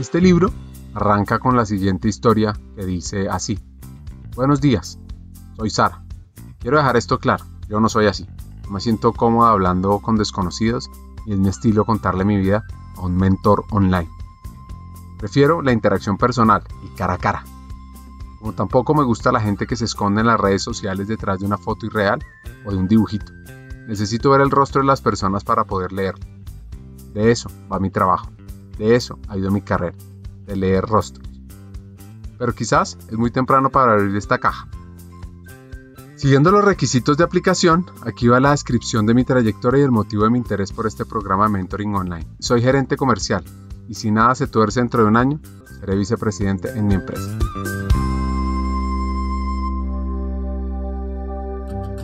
Este libro arranca con la siguiente historia que dice así. Buenos días, soy Sara. Quiero dejar esto claro, yo no soy así. No me siento cómoda hablando con desconocidos y es mi estilo contarle mi vida a un mentor online. Prefiero la interacción personal y cara a cara. Como tampoco me gusta la gente que se esconde en las redes sociales detrás de una foto irreal o de un dibujito. Necesito ver el rostro de las personas para poder leerlo. De eso va mi trabajo. De eso ha ido mi carrera. De leer rostros. Pero quizás es muy temprano para abrir esta caja. Siguiendo los requisitos de aplicación, aquí va la descripción de mi trayectoria y el motivo de mi interés por este programa de mentoring online. Soy gerente comercial y si nada se tuerce dentro de un año, seré vicepresidente en mi empresa.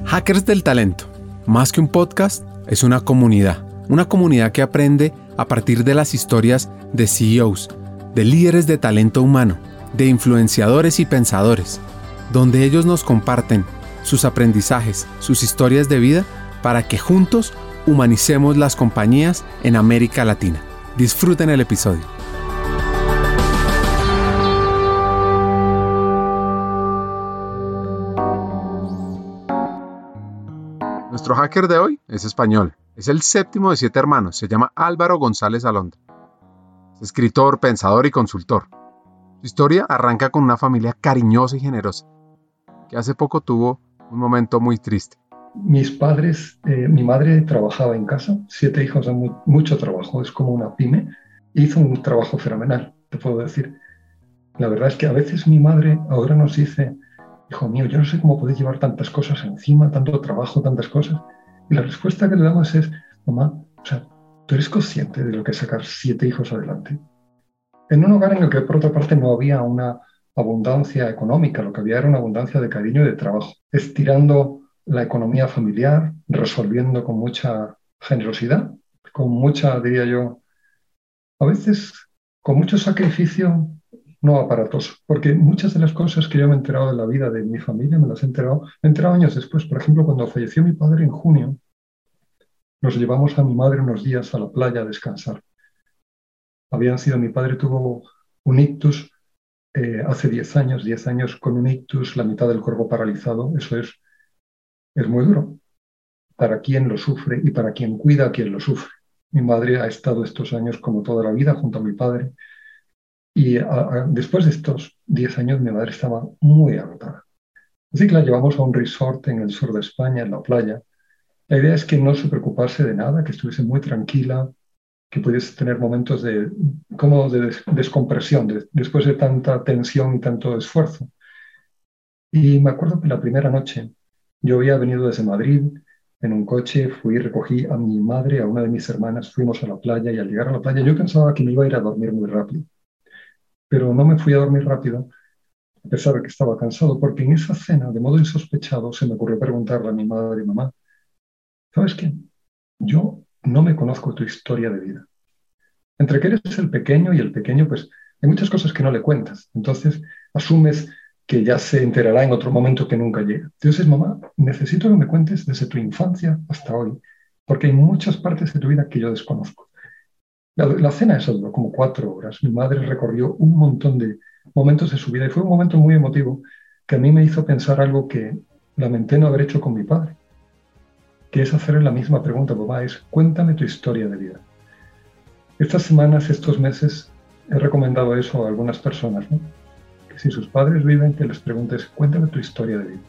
Hackers del Talento. Más que un podcast, es una comunidad. Una comunidad que aprende a partir de las historias de CEOs, de líderes de talento humano, de influenciadores y pensadores, donde ellos nos comparten sus aprendizajes, sus historias de vida, para que juntos humanicemos las compañías en América Latina. Disfruten el episodio. Nuestro hacker de hoy es español. Es el séptimo de siete hermanos. Se llama Álvaro González Alondra. Es escritor, pensador y consultor. Su historia arranca con una familia cariñosa y generosa, que hace poco tuvo un momento muy triste. Mis padres, eh, mi madre trabajaba en casa, siete hijos mucho trabajo, es como una pyme, hizo un trabajo fenomenal, te puedo decir. La verdad es que a veces mi madre ahora nos dice, hijo mío, yo no sé cómo podéis llevar tantas cosas encima, tanto trabajo, tantas cosas. Y la respuesta que le damos es, mamá, o sea, ¿tú eres consciente de lo que es sacar siete hijos adelante? En un hogar en el que por otra parte no había una abundancia económica, lo que había era una abundancia de cariño y de trabajo, estirando la economía familiar, resolviendo con mucha generosidad, con mucha, diría yo, a veces con mucho sacrificio no aparatoso, porque muchas de las cosas que yo me he enterado de la vida de mi familia me las he enterado, años después. Por ejemplo, cuando falleció mi padre en junio, nos llevamos a mi madre unos días a la playa a descansar. Habían sido, mi padre tuvo un ictus eh, hace 10 años, 10 años con un ictus, la mitad del cuerpo paralizado, eso es, es muy duro para quien lo sufre y para quien cuida a quien lo sufre. Mi madre ha estado estos años como toda la vida junto a mi padre y después de estos 10 años mi madre estaba muy agotada. Así que la llevamos a un resort en el sur de España, en la playa. La idea es que no se preocupase de nada, que estuviese muy tranquila, que pudiese tener momentos de, como de descompresión después de tanta tensión y tanto esfuerzo. Y me acuerdo que la primera noche yo había venido desde Madrid en un coche, fui, recogí a mi madre, a una de mis hermanas, fuimos a la playa y al llegar a la playa yo pensaba que me iba a ir a dormir muy rápido. Pero no me fui a dormir rápido, a pesar de que estaba cansado, porque en esa cena, de modo insospechado, se me ocurrió preguntarle a mi madre y mamá, ¿sabes qué? Yo no me conozco tu historia de vida. Entre que eres el pequeño y el pequeño, pues hay muchas cosas que no le cuentas. Entonces asumes que ya se enterará en otro momento que nunca llega. Entonces, mamá, necesito que me cuentes desde tu infancia hasta hoy, porque hay muchas partes de tu vida que yo desconozco. La, cena esa duró como cuatro horas. Mi madre recorrió un montón de momentos de su vida y fue un momento muy emotivo que a mí me hizo pensar algo que lamenté no haber hecho con mi padre que es hacerle la misma pregunta, papá, es cuéntame tu historia de vida. Estas semanas, estos meses, he recomendado eso a algunas personas, que si sus padres viven, que les preguntes, cuéntame tu historia de vida.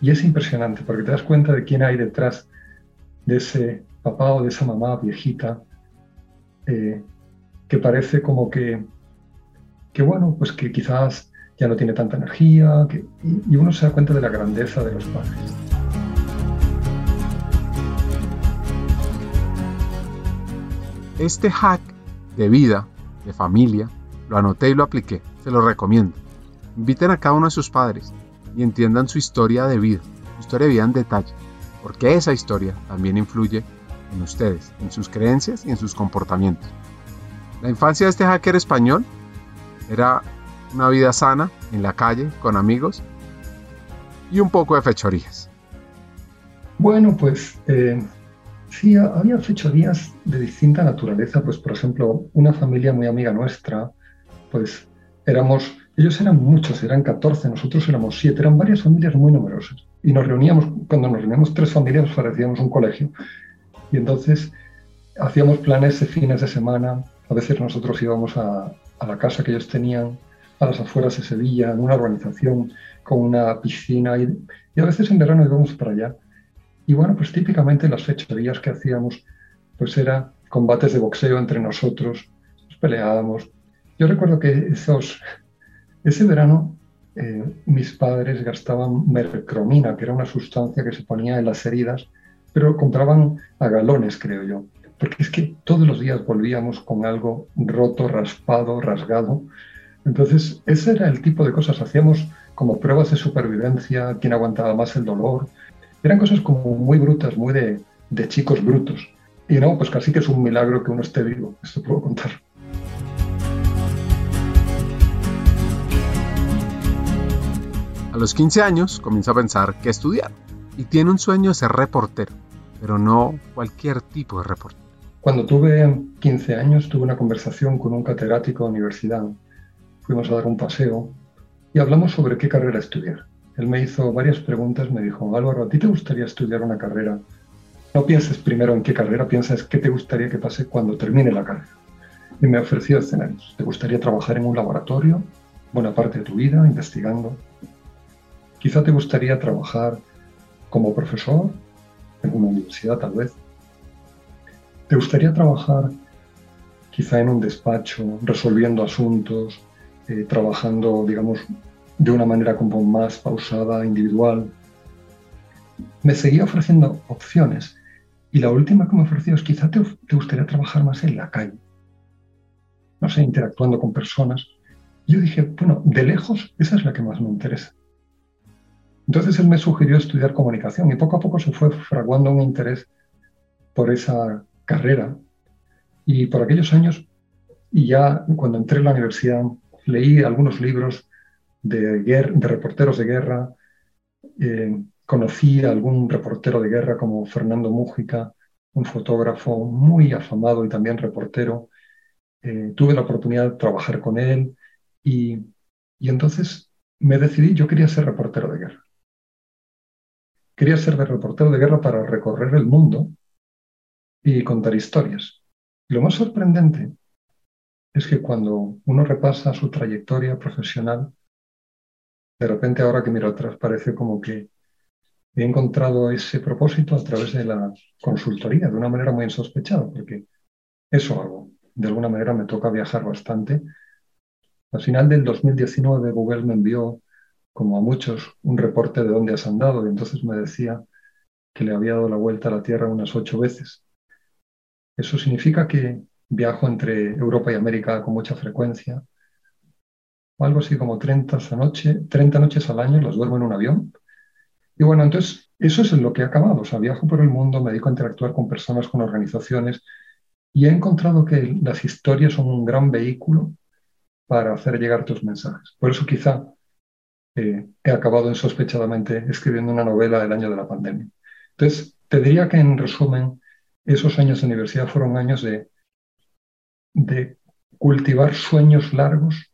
Y es impresionante porque te das cuenta de quién hay detrás de ese papá o de esa mamá viejita eh, que parece como que, que, bueno, pues que quizás ya no tiene tanta energía, y uno se da cuenta de la grandeza de los padres. Este hack de vida, de familia, lo anoté y lo apliqué. Se lo recomiendo. Inviten a cada uno de sus padres y entiendan su historia de vida, su historia de vida en detalle, porque esa historia también influye en ustedes, en sus creencias y en sus comportamientos. La infancia de este hacker español era una vida sana en la calle, con amigos y un poco de fechorías. Bueno, pues eh, Sí, había fechorías de distinta naturaleza. Pues, por ejemplo, una familia muy amiga nuestra, pues éramos, ellos eran muchos, eran 14, nosotros éramos 7, eran varias familias muy numerosas. Y nos reuníamos, cuando nos reuníamos tres familias, parecíamos un colegio. Y entonces hacíamos planes de fines de semana. A veces nosotros íbamos a, la casa que ellos tenían a las afueras de Sevilla, en una urbanización con una piscina. Y, a veces en verano íbamos para allá y bueno, pues típicamente las fechorías que hacíamos, pues era combates de boxeo entre nosotros, nos peleábamos. Yo recuerdo que esos, ese verano eh, mis padres gastaban mercromina, que era una sustancia que se ponía en las heridas, pero compraban a galones, creo yo. Porque es que todos los días volvíamos con algo roto, raspado, rasgado. Entonces, ese era el tipo de cosas. Hacíamos como pruebas de supervivencia, quién aguantaba más el dolor, eran cosas como muy brutas, muy de, de chicos brutos. Y no, pues casi que es un milagro que uno esté vivo, esto puedo contar. A los 15 años comienza a pensar qué estudiar y tiene un sueño de ser reportero, pero no cualquier tipo de reportero. Cuando tuve 15 años tuve una conversación con un catedrático de universidad. Fuimos a dar un paseo y hablamos sobre qué carrera estudiar. Él me hizo varias preguntas, me dijo, Álvaro, ¿a ti te gustaría estudiar una carrera? No pienses primero en qué carrera, piensas qué te gustaría que pase cuando termine la carrera. Y me ofreció escenarios. ¿Te gustaría trabajar en un laboratorio buena parte de tu vida investigando? Quizá te gustaría trabajar como profesor en una universidad tal vez. ¿Te gustaría trabajar quizá en un despacho resolviendo asuntos, eh, trabajando, digamos, de una manera como más pausada, individual. Me seguía ofreciendo opciones y la última que me ofreció es quizá te, gustaría trabajar más en la calle, no sé, interactuando con personas. Yo dije, bueno, de lejos esa es la que más me interesa. Entonces él me sugirió estudiar comunicación y poco a poco se fue fraguando un interés por esa carrera. Y por aquellos años, y ya cuando entré en la universidad, leí algunos libros de, de reporteros de guerra. Eh, conocí a algún reportero de guerra como Fernando Mújica, un fotógrafo muy afamado y también reportero. Eh, tuve la oportunidad de trabajar con él y, y entonces me decidí, yo quería ser reportero de guerra. Quería ser de reportero de guerra para recorrer el mundo y contar historias. lo más sorprendente es que cuando uno repasa su trayectoria profesional, de repente ahora que miro atrás parece como que he encontrado ese propósito a través de la consultoría, de una manera muy insospechada, porque eso hago. De alguna manera me toca viajar bastante. Al final del 2019 Google me envió, como a muchos, un reporte de dónde has andado y entonces me decía que le había dado la vuelta a la Tierra unas ocho veces. Eso significa que viajo entre Europa y América con mucha frecuencia, algo así como 30, noche, 30 noches al año, las duermo en un avión. Y bueno, entonces eso es en lo que he acabado. O sea, viajo por el mundo, me dedico a interactuar con personas, con organizaciones, y he encontrado que las historias son un gran vehículo para hacer llegar tus mensajes. Por eso quizá eh, he acabado insospechadamente escribiendo una novela del año de la pandemia. Entonces, te diría que en resumen, esos años de universidad fueron años de, de cultivar sueños largos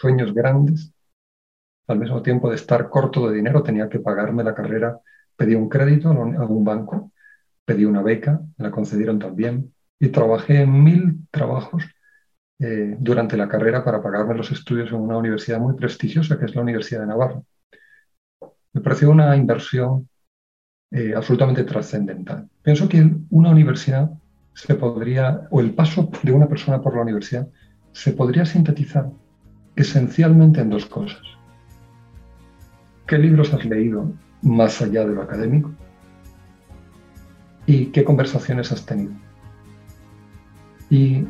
sueños grandes. Al mismo tiempo de estar corto de dinero, tenía que pagarme la carrera. Pedí un crédito a un banco, pedí una beca, me la concedieron también y trabajé en mil trabajos eh, durante la carrera para pagarme los estudios en una universidad muy prestigiosa que es la Universidad de Navarra. Me pareció una inversión eh, absolutamente trascendental. Pienso que una universidad se podría, o el paso de una persona por la universidad, se podría sintetizar esencialmente en dos cosas. ¿Qué libros has leído más allá de lo académico? ¿Y qué conversaciones has tenido? Y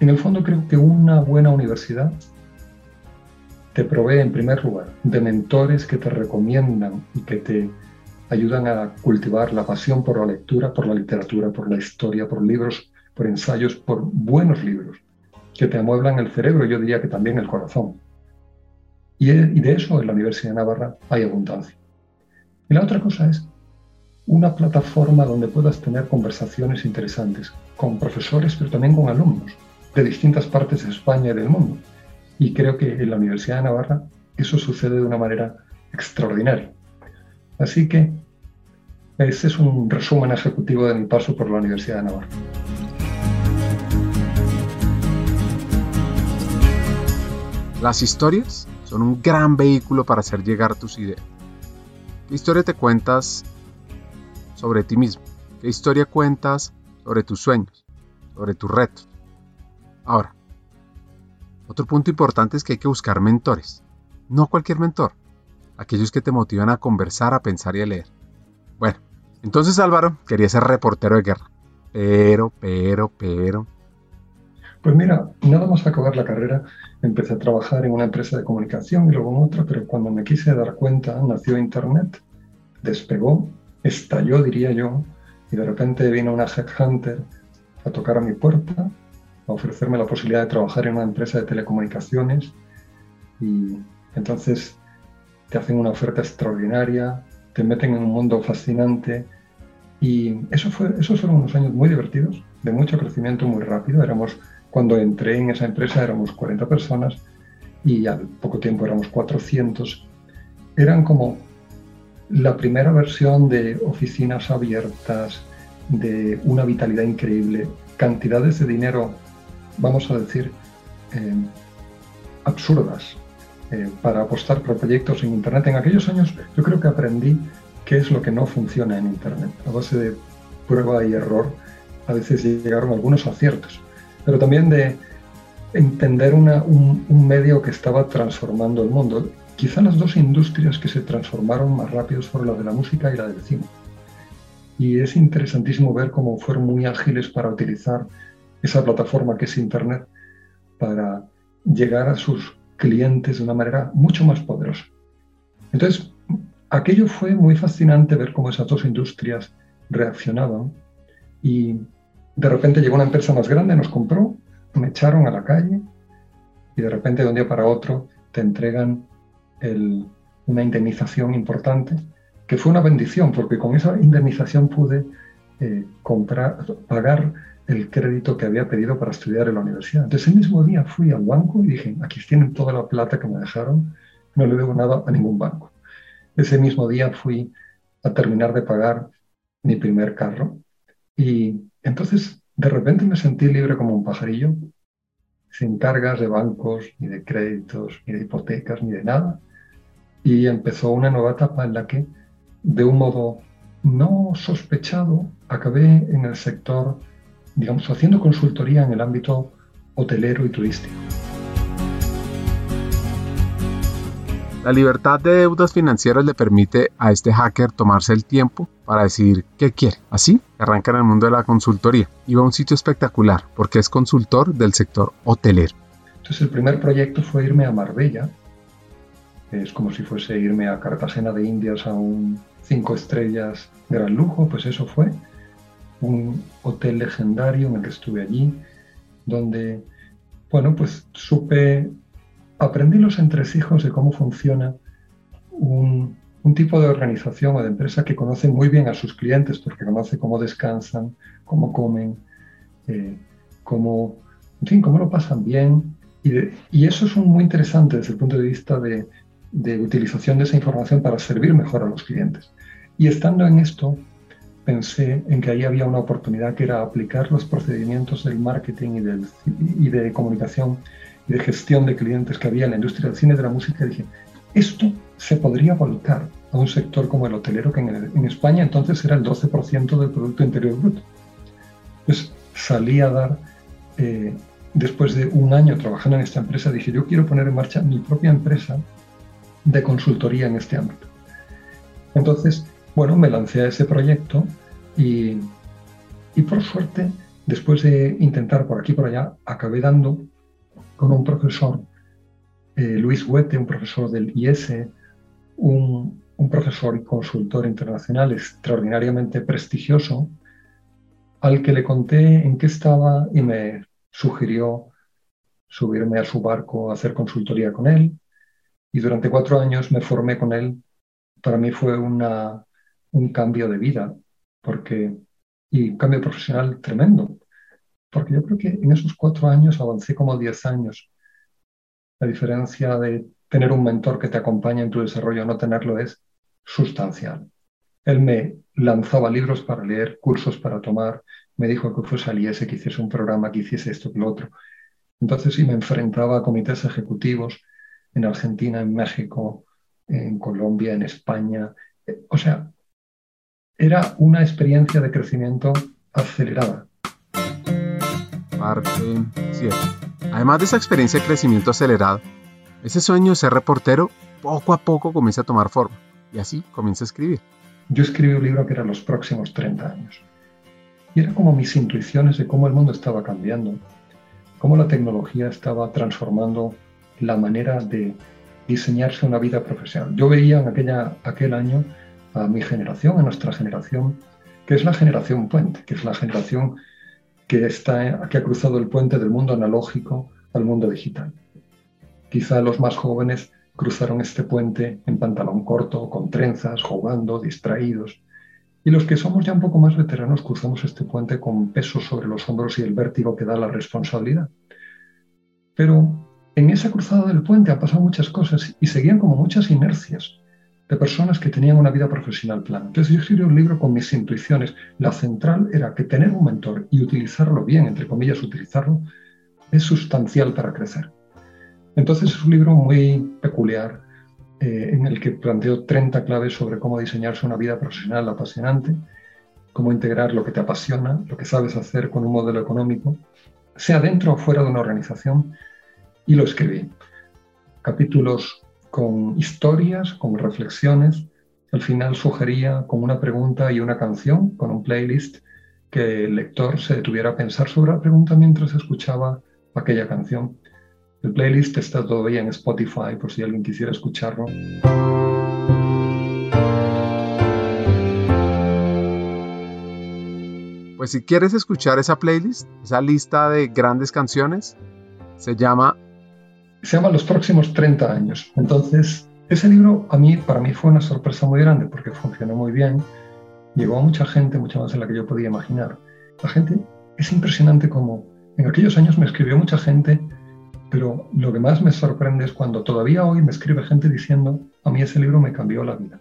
en el fondo creo que una buena universidad te provee en primer lugar de mentores que te recomiendan y que te ayudan a cultivar la pasión por la lectura, por la literatura, por la historia, por libros, por ensayos, por buenos libros que te amueblan el cerebro, yo diría que también el corazón. Y de eso en la Universidad de Navarra hay abundancia. Y la otra cosa es una plataforma donde puedas tener conversaciones interesantes con profesores, pero también con alumnos de distintas partes de España y del mundo. Y creo que en la Universidad de Navarra eso sucede de una manera extraordinaria. Así que ese es un resumen ejecutivo de mi paso por la Universidad de Navarra. Las historias son un gran vehículo para hacer llegar tus ideas. ¿Qué historia te cuentas sobre ti mismo? ¿Qué historia cuentas sobre tus sueños, sobre tus retos? Ahora, otro punto importante es que hay que buscar mentores. No cualquier mentor, aquellos que te motivan a conversar, a pensar y a leer. Bueno, entonces Álvaro quería ser reportero de guerra. Pero, pero, pero. Pues mira, nada más acabar la carrera, empecé a trabajar en una empresa de comunicación y luego en otra, pero cuando me quise dar cuenta, nació Internet, despegó, estalló, diría yo, y de repente vino una headhunter a tocar a mi puerta, a ofrecerme la posibilidad de trabajar en una empresa de telecomunicaciones y entonces te hacen una oferta extraordinaria, te meten en un mundo fascinante y eso fue, esos fueron unos años muy divertidos, de mucho crecimiento muy rápido. Éramos, cuando entré en esa empresa éramos 40 personas y al poco tiempo éramos 400. Eran como la primera versión de oficinas abiertas, de una vitalidad increíble, cantidades de dinero, vamos a decir, eh, absurdas. Eh, para apostar por proyectos en Internet. En aquellos años yo creo que aprendí qué es lo que no funciona en Internet. A base de prueba y error, a veces llegaron algunos aciertos, pero también de entender un, un, medio que estaba transformando el mundo. Quizá las dos industrias que se transformaron más rápido fueron la de la música y la del cine. Y es interesantísimo ver cómo fueron muy ágiles para utilizar esa plataforma que es Internet para llegar a sus clientes de una manera mucho más poderosa. Entonces, aquello fue muy fascinante ver cómo esas dos industrias reaccionaban y de repente llegó una empresa más grande, nos compró, me echaron a la calle y de repente de un día para otro te entregan una indemnización importante, que fue una bendición, porque con esa indemnización pude eh, pagar el crédito que había pedido para estudiar en la universidad. Entonces, ese mismo día fui al banco y dije, aquí tienen toda la plata que me dejaron, no le debo nada a ningún banco. Ese mismo día fui a terminar de pagar mi primer carro y entonces de repente me sentí libre como un pajarillo, sin cargas de bancos, ni de créditos, ni de hipotecas, ni de nada. Y empezó una nueva etapa en la que, de un modo no sospechado, acabé en el sector digamos, haciendo consultoría en el ámbito hotelero y turístico. La libertad de deudas financieras le permite a este hacker tomarse el tiempo para decidir qué quiere. Así, arranca en el mundo de la consultoría y va a un sitio espectacular porque es consultor del sector hotelero. Entonces el primer proyecto fue irme a Marbella. Es como si fuese irme a Cartagena de Indias a un cinco estrellas gran lujo, pues eso fue un hotel legendario en el que estuve allí, donde, bueno, pues supe, aprendí los entresijos de cómo funciona un, tipo de organización o de empresa que conoce muy bien a sus clientes, porque conoce cómo descansan, cómo comen, eh, cómo, en fin, cómo lo pasan bien. Y, eso es muy interesante desde el punto de vista de utilización de esa información para servir mejor a los clientes. Y estando en esto, pensé en que ahí había una oportunidad que era aplicar los procedimientos del marketing y, del, y de comunicación y de gestión de clientes que había en la industria del cine y de la música. Y dije, esto se podría volcar a un sector como el hotelero, que en, España entonces era el 12% del Producto Interior Bruto. Pues salí a dar, eh, después de un año trabajando en esta empresa, dije, yo quiero poner en marcha mi propia empresa de consultoría en este ámbito. Entonces, bueno, me lancé a ese proyecto y, por suerte, después de intentar por aquí y por allá, acabé dando con un profesor, eh, Luis Huete, un profesor del IS, un, un profesor y consultor internacional extraordinariamente prestigioso, al que le conté en qué estaba y me sugirió subirme a su barco a hacer consultoría con él. Y durante cuatro años me formé con él. Para mí fue una, un cambio de vida porque, y un cambio profesional tremendo. Porque yo creo que en esos cuatro años avancé como diez años. La diferencia de tener un mentor que te acompaña en tu desarrollo o no tenerlo es sustancial. Él me lanzaba libros para leer, cursos para tomar, me dijo que fuese al IES, que hiciese un programa, que hiciese esto, que lo otro. Entonces sí me enfrentaba a comités ejecutivos en Argentina, en México, en Colombia, en España. O sea, era una experiencia de crecimiento acelerada. Parte 7. Además de esa experiencia de crecimiento acelerado, ese sueño de ser reportero poco a poco comienza a tomar forma y así comienza a escribir. Yo escribí un libro que era los próximos 30 años. Y era como mis intuiciones de cómo el mundo estaba cambiando, cómo la tecnología estaba transformando la manera de diseñarse una vida profesional. Yo veía en aquella, aquel año a mi generación, a nuestra generación, que es la generación puente, que es la generación que, está, que ha cruzado el puente del mundo analógico al mundo digital. Quizá los más jóvenes cruzaron este puente en pantalón corto, con trenzas, jugando, distraídos. Y los que somos ya un poco más veteranos cruzamos este puente con peso sobre los hombros y el vértigo que da la responsabilidad. Pero en esa cruzada del puente han pasado muchas cosas y seguían como muchas inercias de personas que tenían una vida profesional plana. Entonces yo escribí un libro con mis intuiciones. La central era que tener un mentor y utilizarlo bien, entre comillas, utilizarlo, es sustancial para crecer. Entonces es un libro muy peculiar eh, en el que planteo 30 claves sobre cómo diseñarse una vida profesional apasionante, cómo integrar lo que te apasiona, lo que sabes hacer con un modelo económico, sea dentro o fuera de una organización, y lo escribí. Capítulos con historias, con reflexiones. Al final sugería con una pregunta y una canción, con un playlist, que el lector se detuviera a pensar sobre la pregunta mientras escuchaba aquella canción. El playlist está todavía en Spotify por si alguien quisiera escucharlo. Pues si quieres escuchar esa playlist, esa lista de grandes canciones, se llama se llama Los próximos 30 años. Entonces, ese libro a mí, para mí fue una sorpresa muy grande porque funcionó muy bien, llegó a mucha gente, mucha más de la que yo podía imaginar. La gente, es impresionante como en aquellos años me escribió mucha gente, pero lo que más me sorprende es cuando todavía hoy me escribe gente diciendo, a mí ese libro me cambió la vida.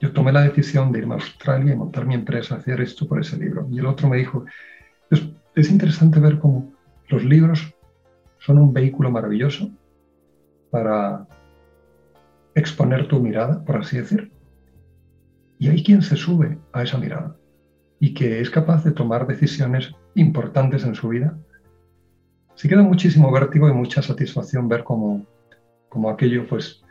Yo tomé la decisión de irme a Australia y montar mi empresa, hacer esto por ese libro. Y el otro me dijo, es, es interesante ver cómo los libros son un vehículo maravilloso para exponer tu mirada, por así decir. Y hay quien se sube a esa mirada y que es capaz de tomar decisiones importantes en su vida. Se queda muchísimo vértigo y mucha satisfacción ver cómo, cómo aquello pues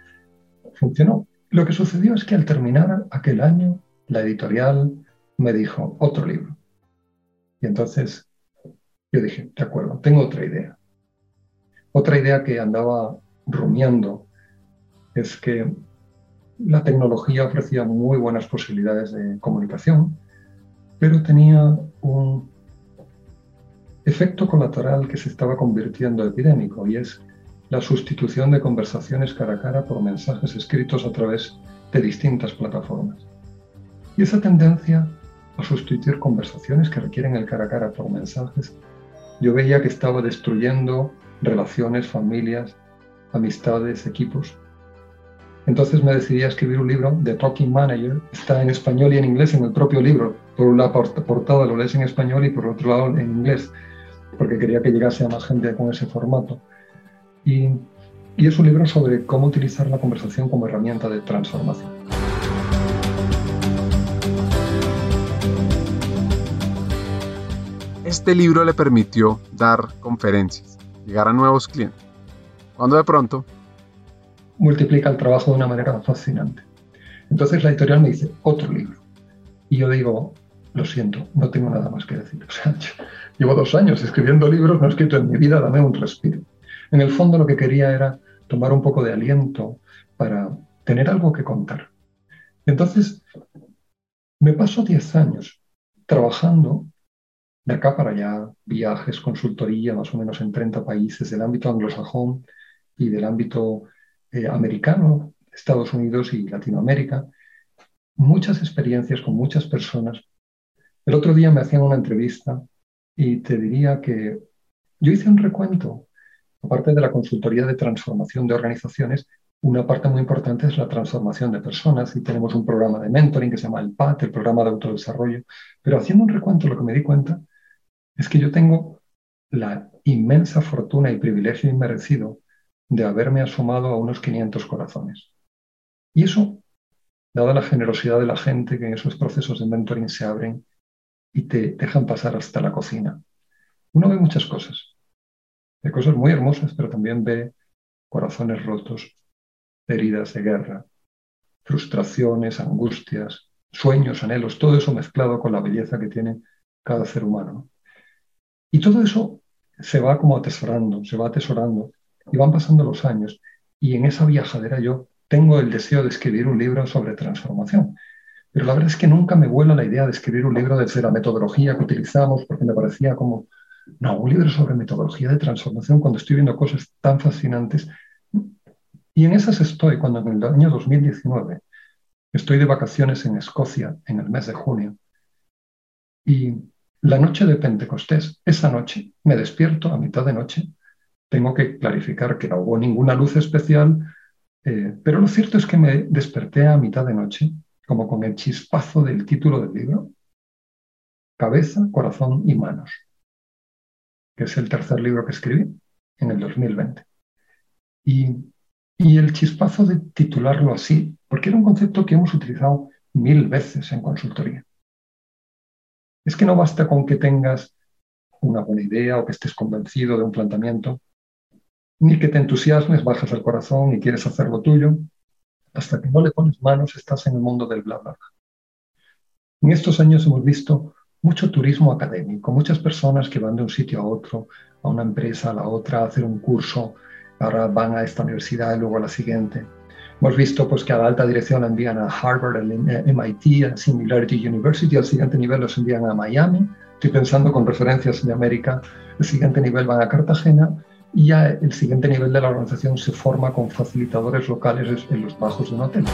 funcionó. Lo que sucedió es que al terminar aquel año, la editorial me dijo otro libro. Y entonces yo dije, de acuerdo, tengo otra idea. Otra idea que andaba rumiando es que la tecnología ofrecía muy buenas posibilidades de comunicación, pero tenía un efecto colateral que se estaba convirtiendo epidémico y es la sustitución de conversaciones cara a cara por mensajes escritos a través de distintas plataformas. Y esa tendencia a sustituir conversaciones que requieren el cara a cara por mensajes, yo veía que estaba destruyendo relaciones, familias, amistades, equipos. Entonces me decidí a escribir un libro de Talking Manager. Está en español y en inglés en el propio libro. Por la portada lo lees en español y por otro lado en inglés, porque quería que llegase a más gente con ese formato. Y es un libro sobre cómo utilizar la conversación como herramienta de transformación. Este libro le permitió dar conferencias, llegar a nuevos clientes cuando de pronto... Multiplica el trabajo de una manera fascinante. Entonces la editorial me dice, otro libro. Y yo digo, lo siento, no tengo nada más que decir. O sea, llevo dos años escribiendo libros, no he escrito en mi vida, dame un respiro. En el fondo lo que quería era tomar un poco de aliento para tener algo que contar. Entonces, me paso 10 años trabajando de acá para allá, viajes, consultoría, más o menos en 30 países del ámbito anglosajón, y del ámbito eh, americano, Estados Unidos y Latinoamérica. muchas experiencias con muchas personas. El otro día me hacían una entrevista y te diría que yo hice un recuento, aparte de la consultoría de transformación de organizaciones, una parte muy importante es la transformación de personas y tenemos un programa de mentoring que se llama el PAT, el programa de autodesarrollo. Pero haciendo un recuento, lo que me di cuenta es que yo tengo la inmensa fortuna y privilegio inmerecido de haberme asomado a unos 500 corazones. Y eso, dada la generosidad de la gente que en esos procesos de mentoring se abren y te dejan pasar hasta la cocina, uno ve muchas cosas. Ve cosas muy hermosas, pero también ve corazones rotos, heridas de guerra, frustraciones, angustias, sueños, anhelos, todo eso mezclado con la belleza que tiene cada ser humano. Y todo eso se va como atesorando, se va atesorando y van pasando los años. Y en esa viajadera yo tengo el deseo de escribir un libro sobre transformación. Pero la verdad es que nunca me vuela la idea de escribir un libro desde la metodología que utilizamos, porque me parecía como, no, un libro sobre metodología de transformación cuando estoy viendo cosas tan fascinantes. Y en esas estoy cuando en el año 2019 estoy de vacaciones en Escocia en el mes de junio. Y la noche de Pentecostés, esa noche, me despierto a mitad de noche. Tengo que clarificar que no hubo ninguna luz especial, eh, pero lo cierto es que me desperté a mitad de noche, como con el chispazo del título del libro, Cabeza, Corazón y Manos, que es el tercer libro que escribí en el 2020. Y, y el chispazo de titularlo así, porque era un concepto que hemos utilizado mil veces en consultoría. Es que no basta con que tengas una buena idea o que estés convencido de un planteamiento, ni que te entusiasmes, bajas al corazón y quieres hacer lo tuyo. Hasta que no le pones manos, estás en el mundo del bla, bla. En estos años hemos visto mucho turismo académico, muchas personas que van de un sitio a otro, a una empresa, a la otra, a hacer un curso, ahora van a esta universidad y luego a la siguiente. Hemos visto pues, que a la alta dirección la envían a Harvard, al MIT, a Singularity University, al siguiente nivel los envían a Miami. Estoy pensando con referencias de América, el siguiente nivel van a Cartagena y ya el siguiente nivel de la organización se forma con facilitadores locales en los bajos de un hotel.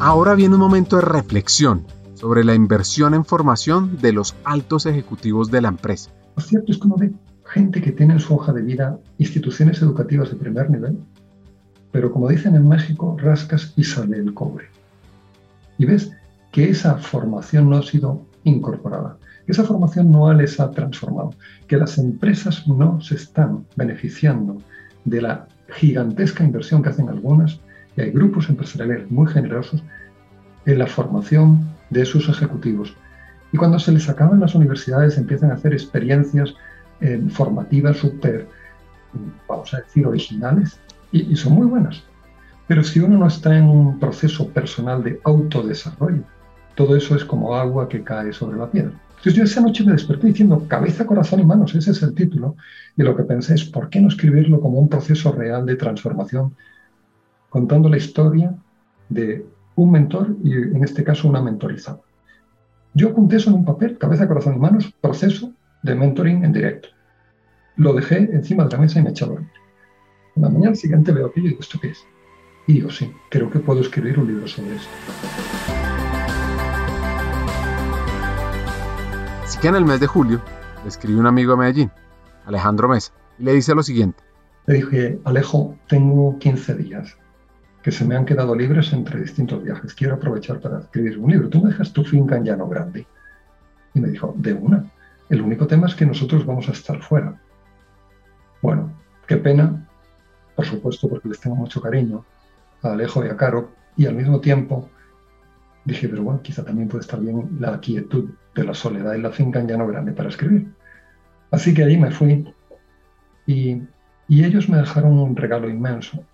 Ahora viene un momento de reflexión sobre la inversión en formación de los altos ejecutivos de la empresa. Lo cierto es que uno ve gente que tiene en su hoja de vida instituciones educativas de primer nivel, pero como dicen en México, rascas y sale el cobre. Y ves que esa formación no ha sido incorporada, esa formación no les ha transformado, que las empresas no se están beneficiando de la gigantesca inversión que hacen algunas, y hay grupos empresariales muy generosos en la formación de sus ejecutivos. Y cuando se les acaban las universidades empiezan a hacer experiencias eh, formativas súper, vamos a decir, originales y, son muy buenas. Pero si uno no está en un proceso personal de autodesarrollo, todo eso es como agua que cae sobre la piedra. Entonces yo esa noche me desperté diciendo cabeza, corazón y manos, ese es el título, y lo que pensé es, ¿por qué no escribirlo como un proceso real de transformación, contando la historia de un mentor y en este caso una mentorizada? Yo apunté eso en un papel, cabeza, corazón y manos, proceso de mentoring en directo. Lo dejé encima de la mesa y me a dormir. La mañana siguiente veo aquello y digo, ¿esto qué es? Y digo, sí, creo que puedo escribir un libro sobre esto. Que en el mes de julio le un amigo de Medellín, Alejandro Mesa, y le dice lo siguiente. Le dije, Alejo, tengo 15 días que se me han quedado libres entre distintos viajes. Quiero aprovechar para escribir un libro. Tú me dejas tu finca en Llano Grande. Y me dijo, de una. El único tema es que nosotros vamos a estar fuera. Bueno, qué pena, por supuesto, porque les tengo mucho cariño a Alejo y a Caro, y al mismo tiempo dije, pero bueno, quizá también puede estar bien la quietud de la soledad y la finca en Llano Grande para escribir. Así que allí me fui y, y ellos me dejaron un regalo inmenso.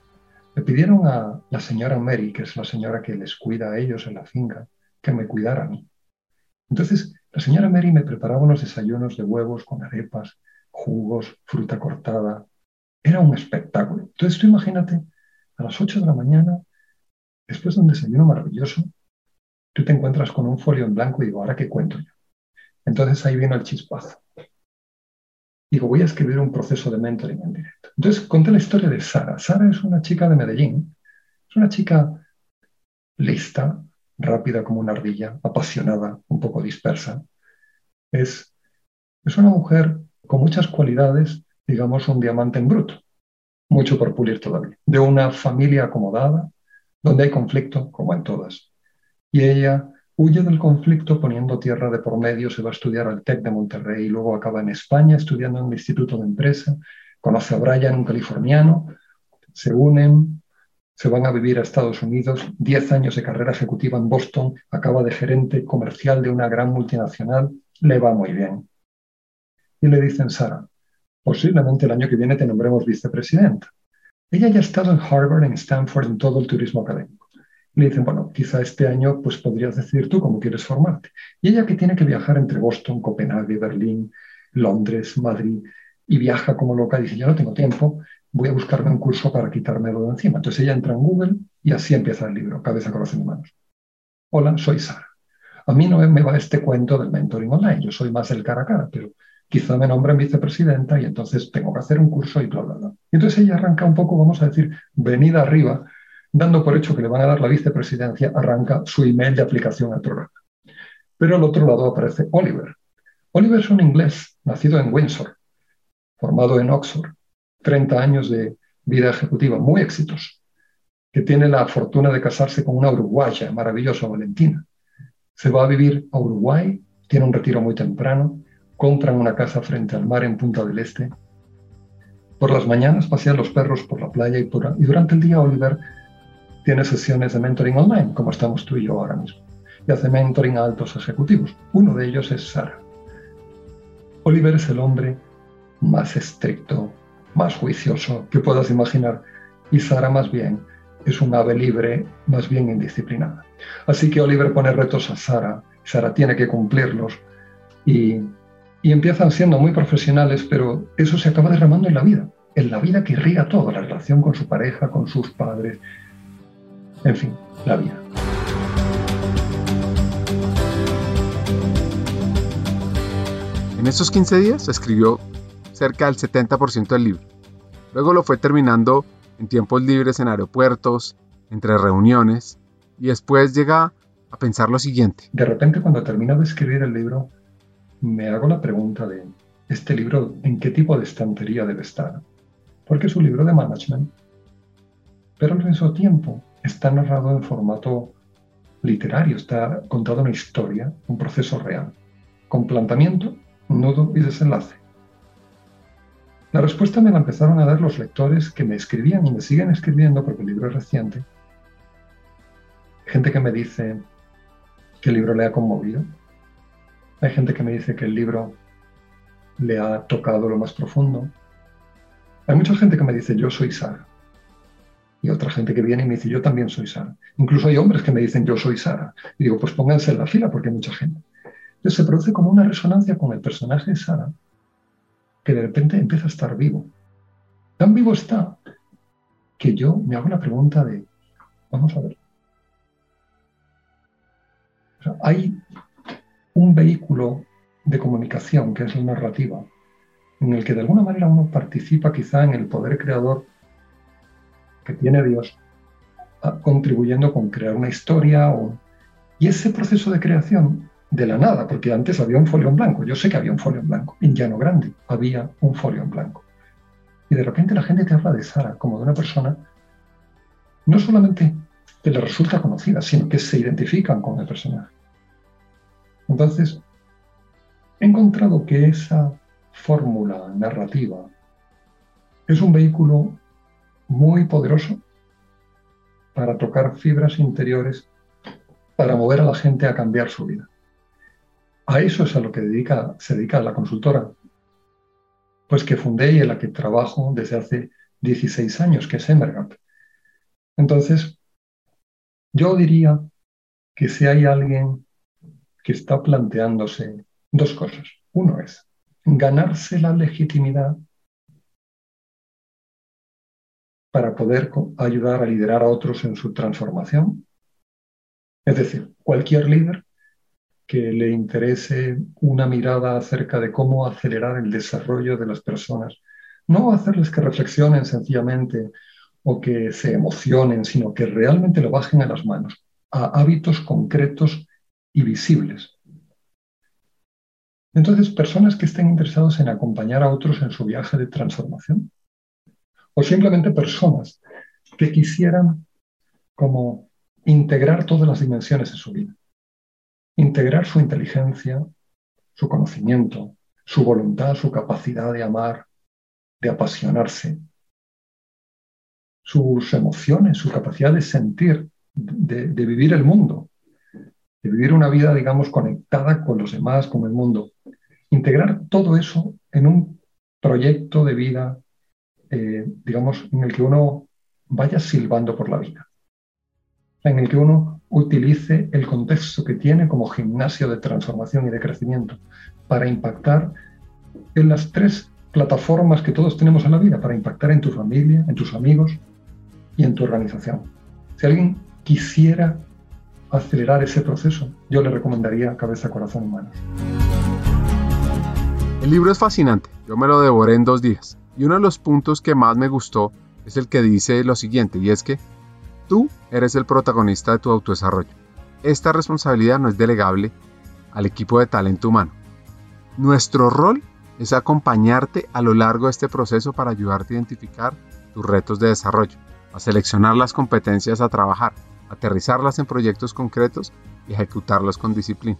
Le pidieron a la señora Mary, que es la señora que les cuida a ellos en la finca, que me cuidara a mí. Entonces, la señora Mary me preparaba unos desayunos de huevos con arepas, jugos, fruta cortada. Era un espectáculo. Entonces tú imagínate, a las 8 de la mañana, después de un desayuno maravilloso, tú te encuentras con un folio en blanco y digo, ¿ahora qué cuento yo? Entonces ahí vino el chispazo. digo, voy a escribir un proceso de mentoring en directo. Entonces conté la historia de Sara. Sara es una chica de Medellín, es una chica lista, rápida como una ardilla, apasionada, un poco dispersa. Es, es una mujer con muchas cualidades, digamos, un diamante en bruto, mucho por pulir todavía, de una familia acomodada, donde hay conflicto, como en todas. Y ella huye del conflicto poniendo tierra de por medio, se va a estudiar al TEC de Monterrey y luego acaba en España estudiando en el Instituto de Empresa, conoce a Brian, un californiano, se unen, se van a vivir a Estados Unidos, 10 años de carrera ejecutiva en Boston, acaba de gerente comercial de una gran multinacional, le va muy bien. Y le dicen, Sara, posiblemente el año que viene te nombremos vicepresidenta. Ella ya ha estado en Harvard, en Stanford, en todo el turismo académico. Le dicen, bueno, quizá este año pues podrías decir tú cómo quieres formarte. Y ella que tiene que viajar entre Boston, Copenhague, Berlín, Londres, Madrid, y viaja como loca, dice, yo no tengo tiempo, voy a buscarme un curso para quitármelo de encima. Entonces ella entra en Google y así empieza el libro, Cabeza, Corazón y Manos. Hola, soy Sara. A mí no me va este cuento del mentoring online, yo soy más el cara a cara, pero quizá me nombren vicepresidenta y entonces tengo que hacer un curso y bla, bla, bla. Y entonces ella arranca un poco, vamos a decir, venida arriba, dando por hecho que le van a dar la vicepresidencia, arranca su email de aplicación al programa. Pero al otro lado aparece Oliver. Oliver es un inglés, nacido en Windsor, formado en Oxford, 30 años de vida ejecutiva, muy exitoso, que tiene la fortuna de casarse con una uruguaya maravillosa, Valentina. Se va a vivir a Uruguay, tiene un retiro muy temprano, compran una casa frente al mar en Punta del Este. Por las mañanas pasean los perros por la playa y, y durante el día Oliver tiene sesiones de mentoring online, como estamos tú y yo ahora mismo, y hace mentoring a altos ejecutivos. Uno de ellos es Sara. Oliver es el hombre más estricto, más juicioso que puedas imaginar, y Sara más bien es un ave libre, más bien indisciplinada. Así que Oliver pone retos a Sara, Sara tiene que cumplirlos, y y empiezan siendo muy profesionales, pero eso se acaba derramando en la vida, en la vida que irriga todo, la relación con su pareja, con sus padres, en fin, la vida. En estos 15 días escribió cerca del 70% del libro. Luego lo fue terminando en tiempos libres en aeropuertos, entre reuniones, y después llega a pensar lo siguiente. De repente cuando termina de escribir el libro, me hago la pregunta de, ¿este libro en qué tipo de estantería debe estar? Porque es un libro de management, pero al mismo tiempo está narrado en formato literario, está contado una historia, un proceso real, con planteamiento, nudo y desenlace. La respuesta me la empezaron a dar los lectores que me escribían y me siguen escribiendo porque el libro es reciente. Gente que me dice que el libro le ha conmovido, hay gente que me dice que el libro le ha tocado lo más profundo. Hay mucha gente que me dice, yo soy Sara. Y otra gente que viene y me dice, yo también soy Sara. Incluso hay hombres que me dicen, yo soy Sara. Y digo, pues pónganse en la fila porque hay mucha gente. Entonces se produce como una resonancia con el personaje de Sara, que de repente empieza a estar vivo. Tan vivo está que yo me hago la pregunta de, vamos a ver. hay un vehículo de comunicación, que es la narrativa, en el que de alguna manera uno participa quizá en el poder creador que tiene Dios, ah, contribuyendo con crear una historia. Y ese proceso de creación de la nada, porque antes había un folio en blanco, yo sé que había un folio en blanco, en Llano Grande había un folio en blanco. Y de repente la gente te habla de Sara como de una persona, no solamente que le resulta conocida, sino que se identifican con el personaje. Entonces, he encontrado que esa fórmula narrativa es un vehículo muy poderoso para tocar fibras interiores, para mover a la gente a cambiar su vida. A eso es a lo que se dedica la consultora, pues que fundé y en la que trabajo desde hace 16 años, que es Emergap. Entonces, yo diría que si hay alguien que está planteándose dos cosas. Uno es ganarse la legitimidad para poder ayudar a liderar a otros en su transformación. Es decir, cualquier líder que le interese una mirada acerca de cómo acelerar el desarrollo de las personas. No hacerles que reflexionen sencillamente o que se emocionen, sino que realmente lo bajen a las manos, a hábitos concretos y visibles. Entonces, personas que estén interesados en acompañar a otros en su viaje de transformación, o simplemente personas que quisieran como integrar todas las dimensiones de su vida, integrar su inteligencia, su conocimiento, su voluntad, su capacidad de amar, de apasionarse, sus emociones, su capacidad de sentir, de, vivir el mundo, de vivir una vida, digamos, conectada con los demás, con el mundo. Integrar todo eso en un proyecto de vida, eh, digamos, en el que uno vaya silbando por la vida, en el que uno utilice el contexto que tiene como gimnasio de transformación y de crecimiento para impactar en las tres plataformas que todos tenemos en la vida, para impactar en tu familia, en tus amigos, y en tu organización. Si alguien quisiera acelerar ese proceso, yo le recomendaría Cabeza, Corazón Manos. El libro es fascinante, yo me lo devoré en dos días. Y uno de los puntos que más me gustó es el que dice lo siguiente, y es que tú eres el protagonista de tu autodesarrollo. Esta responsabilidad no es delegable al equipo de talento humano. Nuestro rol es acompañarte a lo largo de este proceso para ayudarte a identificar tus retos de desarrollo a seleccionar las competencias a trabajar, aterrizarlas en proyectos concretos y ejecutarlos con disciplina.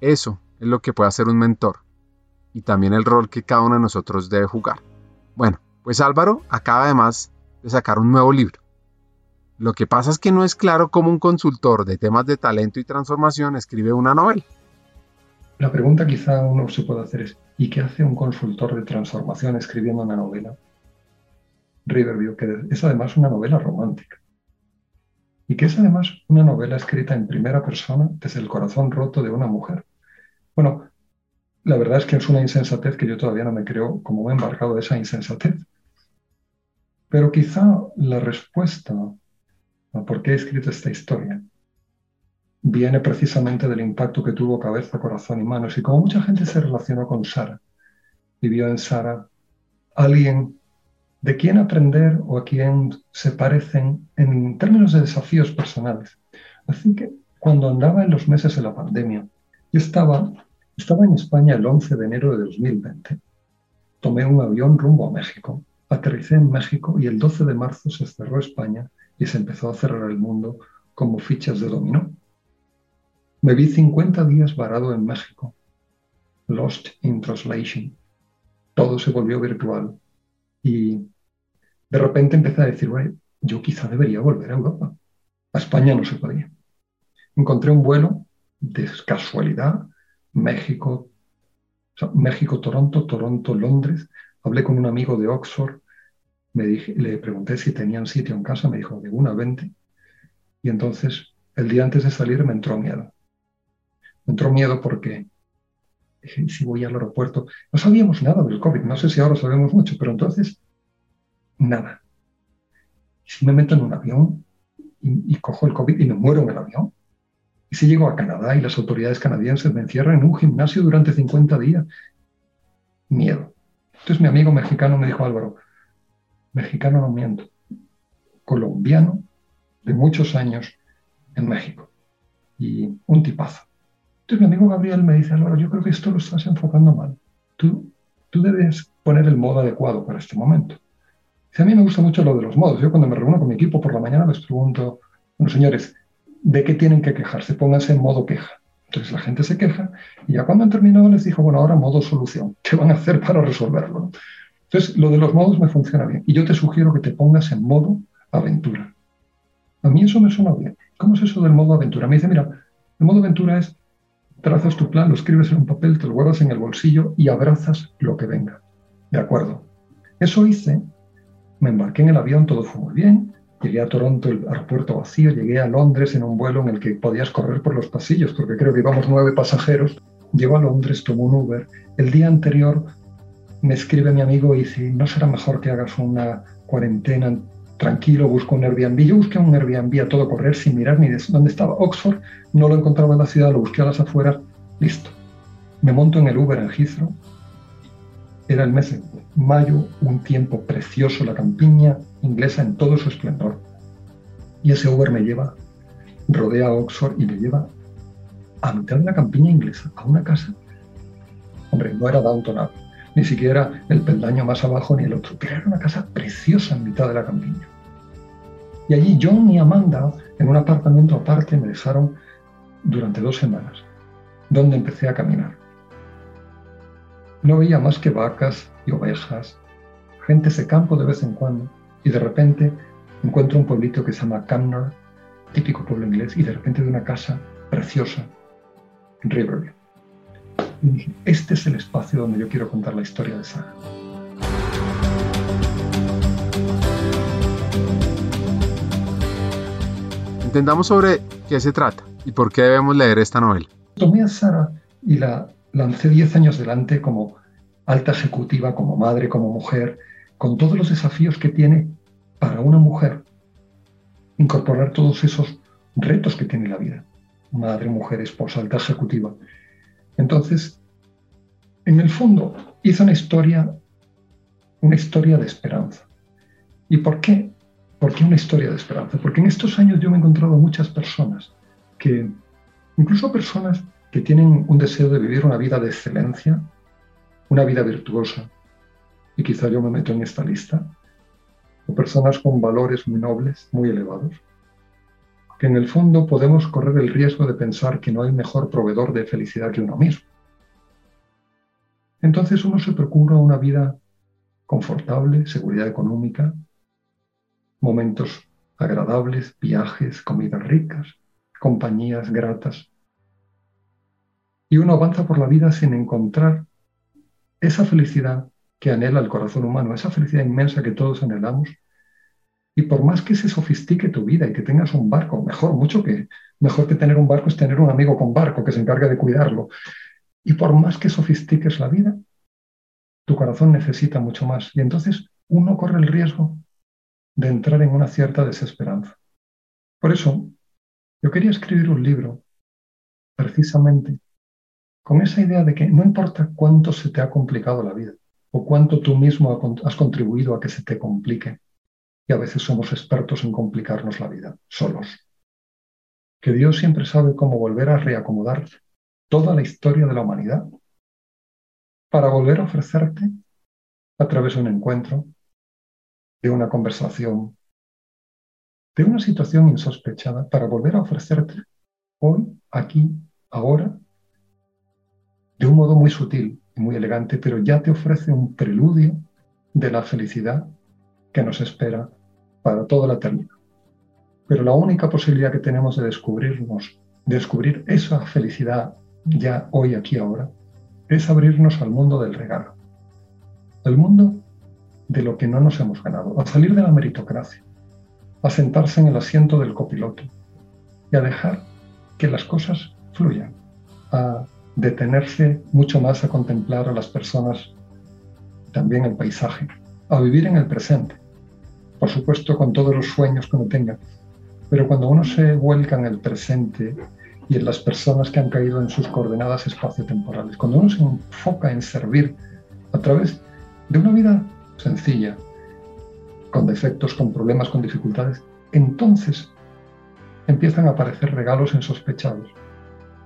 Eso es lo que puede hacer un mentor y también el rol que cada uno de nosotros debe jugar. Bueno, pues Álvaro acaba además de sacar un nuevo libro. Lo que pasa es que no es claro cómo un consultor de temas de talento y transformación escribe una novela. La pregunta quizá uno se puede hacer es, ¿y qué hace un consultor de transformación escribiendo una novela? Riverview, que es además una novela romántica. Y que es además una novela escrita en primera persona desde el corazón roto de una mujer. Bueno, la verdad es que es una insensatez que yo todavía no me creo como he embarcado de esa insensatez. Pero quizá la respuesta a por qué he escrito esta historia viene precisamente del impacto que tuvo cabeza, corazón y manos. Y como mucha gente se relacionó con Sara, vivió en Sara alguien de quién aprender o a quién se parecen en términos de desafíos personales. Así que cuando andaba en los meses de la pandemia, yo estaba, estaba en España el 11 de enero de 2020. Tomé un avión rumbo a México, aterricé en México y el 12 de marzo se cerró España y se empezó a cerrar el mundo como fichas de dominó. Me vi 50 días varado en México, lost in translation. Todo se volvió virtual y de repente empecé a decir, yo quizá debería volver a Europa. A España no se podía. Encontré un vuelo de casualidad, México, México, Toronto, Toronto, Londres. Hablé con un amigo de Oxford, me le pregunté si tenían sitio en casa, me dijo, de una 20. Y entonces, el día antes de salir me entró miedo. Me entró miedo porque dije, si voy al aeropuerto, no sabíamos nada del COVID, no sé si ahora sabemos mucho, pero entonces nada. Si me meto en un avión y, cojo el COVID y me muero en el avión, y si llego a Canadá y las autoridades canadienses me encierran en un gimnasio durante 50 días, miedo. Entonces mi amigo mexicano me dijo, Álvaro, mexicano no miento, colombiano de muchos años en México y un tipazo. Entonces mi amigo Gabriel me dice, Álvaro, yo creo que esto lo estás enfocando mal. Tú, tú debes poner el modo adecuado para este momento a mí me gusta mucho lo de los modos. Yo cuando me reúno con mi equipo por la mañana les pregunto, bueno, señores, ¿de qué tienen que quejarse? Pónganse en modo queja. Entonces la gente se queja y ya cuando han terminado les dijo, bueno, ahora modo solución. ¿Qué van a hacer para resolverlo? Entonces lo de los modos me funciona bien. Y yo te sugiero que te pongas en modo aventura. A mí eso me suena bien. ¿Cómo es eso del modo aventura? Me dice, mira, el modo aventura es trazas tu plan, lo escribes en un papel, te lo guardas en el bolsillo y abrazas lo que venga. De acuerdo. Eso hice me embarqué en el avión, todo fue muy bien. Llegué a Toronto, el aeropuerto vacío. Llegué a Londres en un vuelo en el que podías correr por los pasillos, porque creo que íbamos nueve pasajeros. Llego a Londres, tomo un Uber. El día anterior me escribe mi amigo y dice, ¿no será mejor que hagas una cuarentena tranquilo, busco un Airbnb. Yo busqué un Airbnb a todo correr sin mirar ni de dónde estaba Oxford, no lo encontraba en la ciudad, lo busqué a las afueras, listo. Me monto en el Uber en Heathrow. Era el mes de mayo, un tiempo precioso, la campiña inglesa en todo su esplendor. Y ese Uber me lleva, rodea Oxford y me lleva a mitad de la campiña inglesa, a una casa. Hombre, no era Downton Abbey, ni siquiera el peldaño más abajo ni el otro, pero era una casa preciosa en mitad de la campiña. Y allí John y Amanda, en un apartamento aparte, me dejaron durante dos semanas, donde empecé a caminar. No veía más que vacas y ovejas, gente de campo de vez en cuando, y de repente encuentro un pueblito que se llama Camner, típico pueblo inglés, y de repente de una casa preciosa en Riverview. Y dije, este es el espacio donde yo quiero contar la historia de Sara. Entendamos sobre qué se trata y por qué debemos leer esta novela. Tomé a Sara y la lancé 10 años delante como alta ejecutiva, como madre, como mujer, con todos los desafíos que tiene para una mujer incorporar todos esos retos que tiene la vida. Madre, mujer, esposa, alta ejecutiva. Entonces, en el fondo, hizo una historia, una historia de esperanza. ¿Y por qué? ¿Por qué una historia de esperanza? Porque en estos años yo me he encontrado muchas personas que, incluso personas que tienen un deseo de vivir una vida de excelencia, una vida virtuosa, y quizá yo me meto en esta lista, o personas con valores muy nobles, muy elevados, que en el fondo podemos correr el riesgo de pensar que no hay mejor proveedor de felicidad que uno mismo. Entonces uno se procura una vida confortable, seguridad económica, momentos agradables, viajes, comidas ricas, compañías gratas. Y uno avanza por la vida sin encontrar esa felicidad que anhela el corazón humano, esa felicidad inmensa que todos anhelamos. Y por más que se sofistique tu vida y que tengas un barco, mejor, mucho que mejor que tener un barco es tener un amigo con barco que se encargue de cuidarlo. Y por más que sofistiques la vida, tu corazón necesita mucho más. Y entonces uno corre el riesgo de entrar en una cierta desesperanza. Por eso, yo quería escribir un libro precisamente con esa idea de que no importa cuánto se te ha complicado la vida, o cuánto tú mismo has contribuido a que se te complique. Y a veces somos expertos en complicarnos la vida, solos. Que Dios siempre sabe cómo volver a reacomodar toda la historia de la humanidad para volver a ofrecerte a través de un encuentro, de una conversación, de una situación insospechada, para volver a ofrecerte hoy, aquí, ahora, de un modo muy sutil, muy elegante, pero ya te ofrece un preludio de la felicidad que nos espera para toda la eternidad. Pero la única posibilidad que tenemos de descubrirnos, de descubrir esa felicidad ya hoy, aquí, ahora, es abrirnos al mundo del regalo, al mundo de lo que no nos hemos ganado, a salir de la meritocracia, a sentarse en el asiento del copiloto y a dejar que las cosas fluyan, a detenerse mucho más a contemplar a las personas, también el paisaje, a vivir en el presente, por supuesto con todos los sueños que uno tenga, pero cuando uno se vuelca en el presente y en las personas que han caído en sus coordenadas espaciotemporales, cuando uno se enfoca en servir a través de una vida sencilla, con defectos, con problemas, con dificultades, entonces empiezan a aparecer regalos insospechados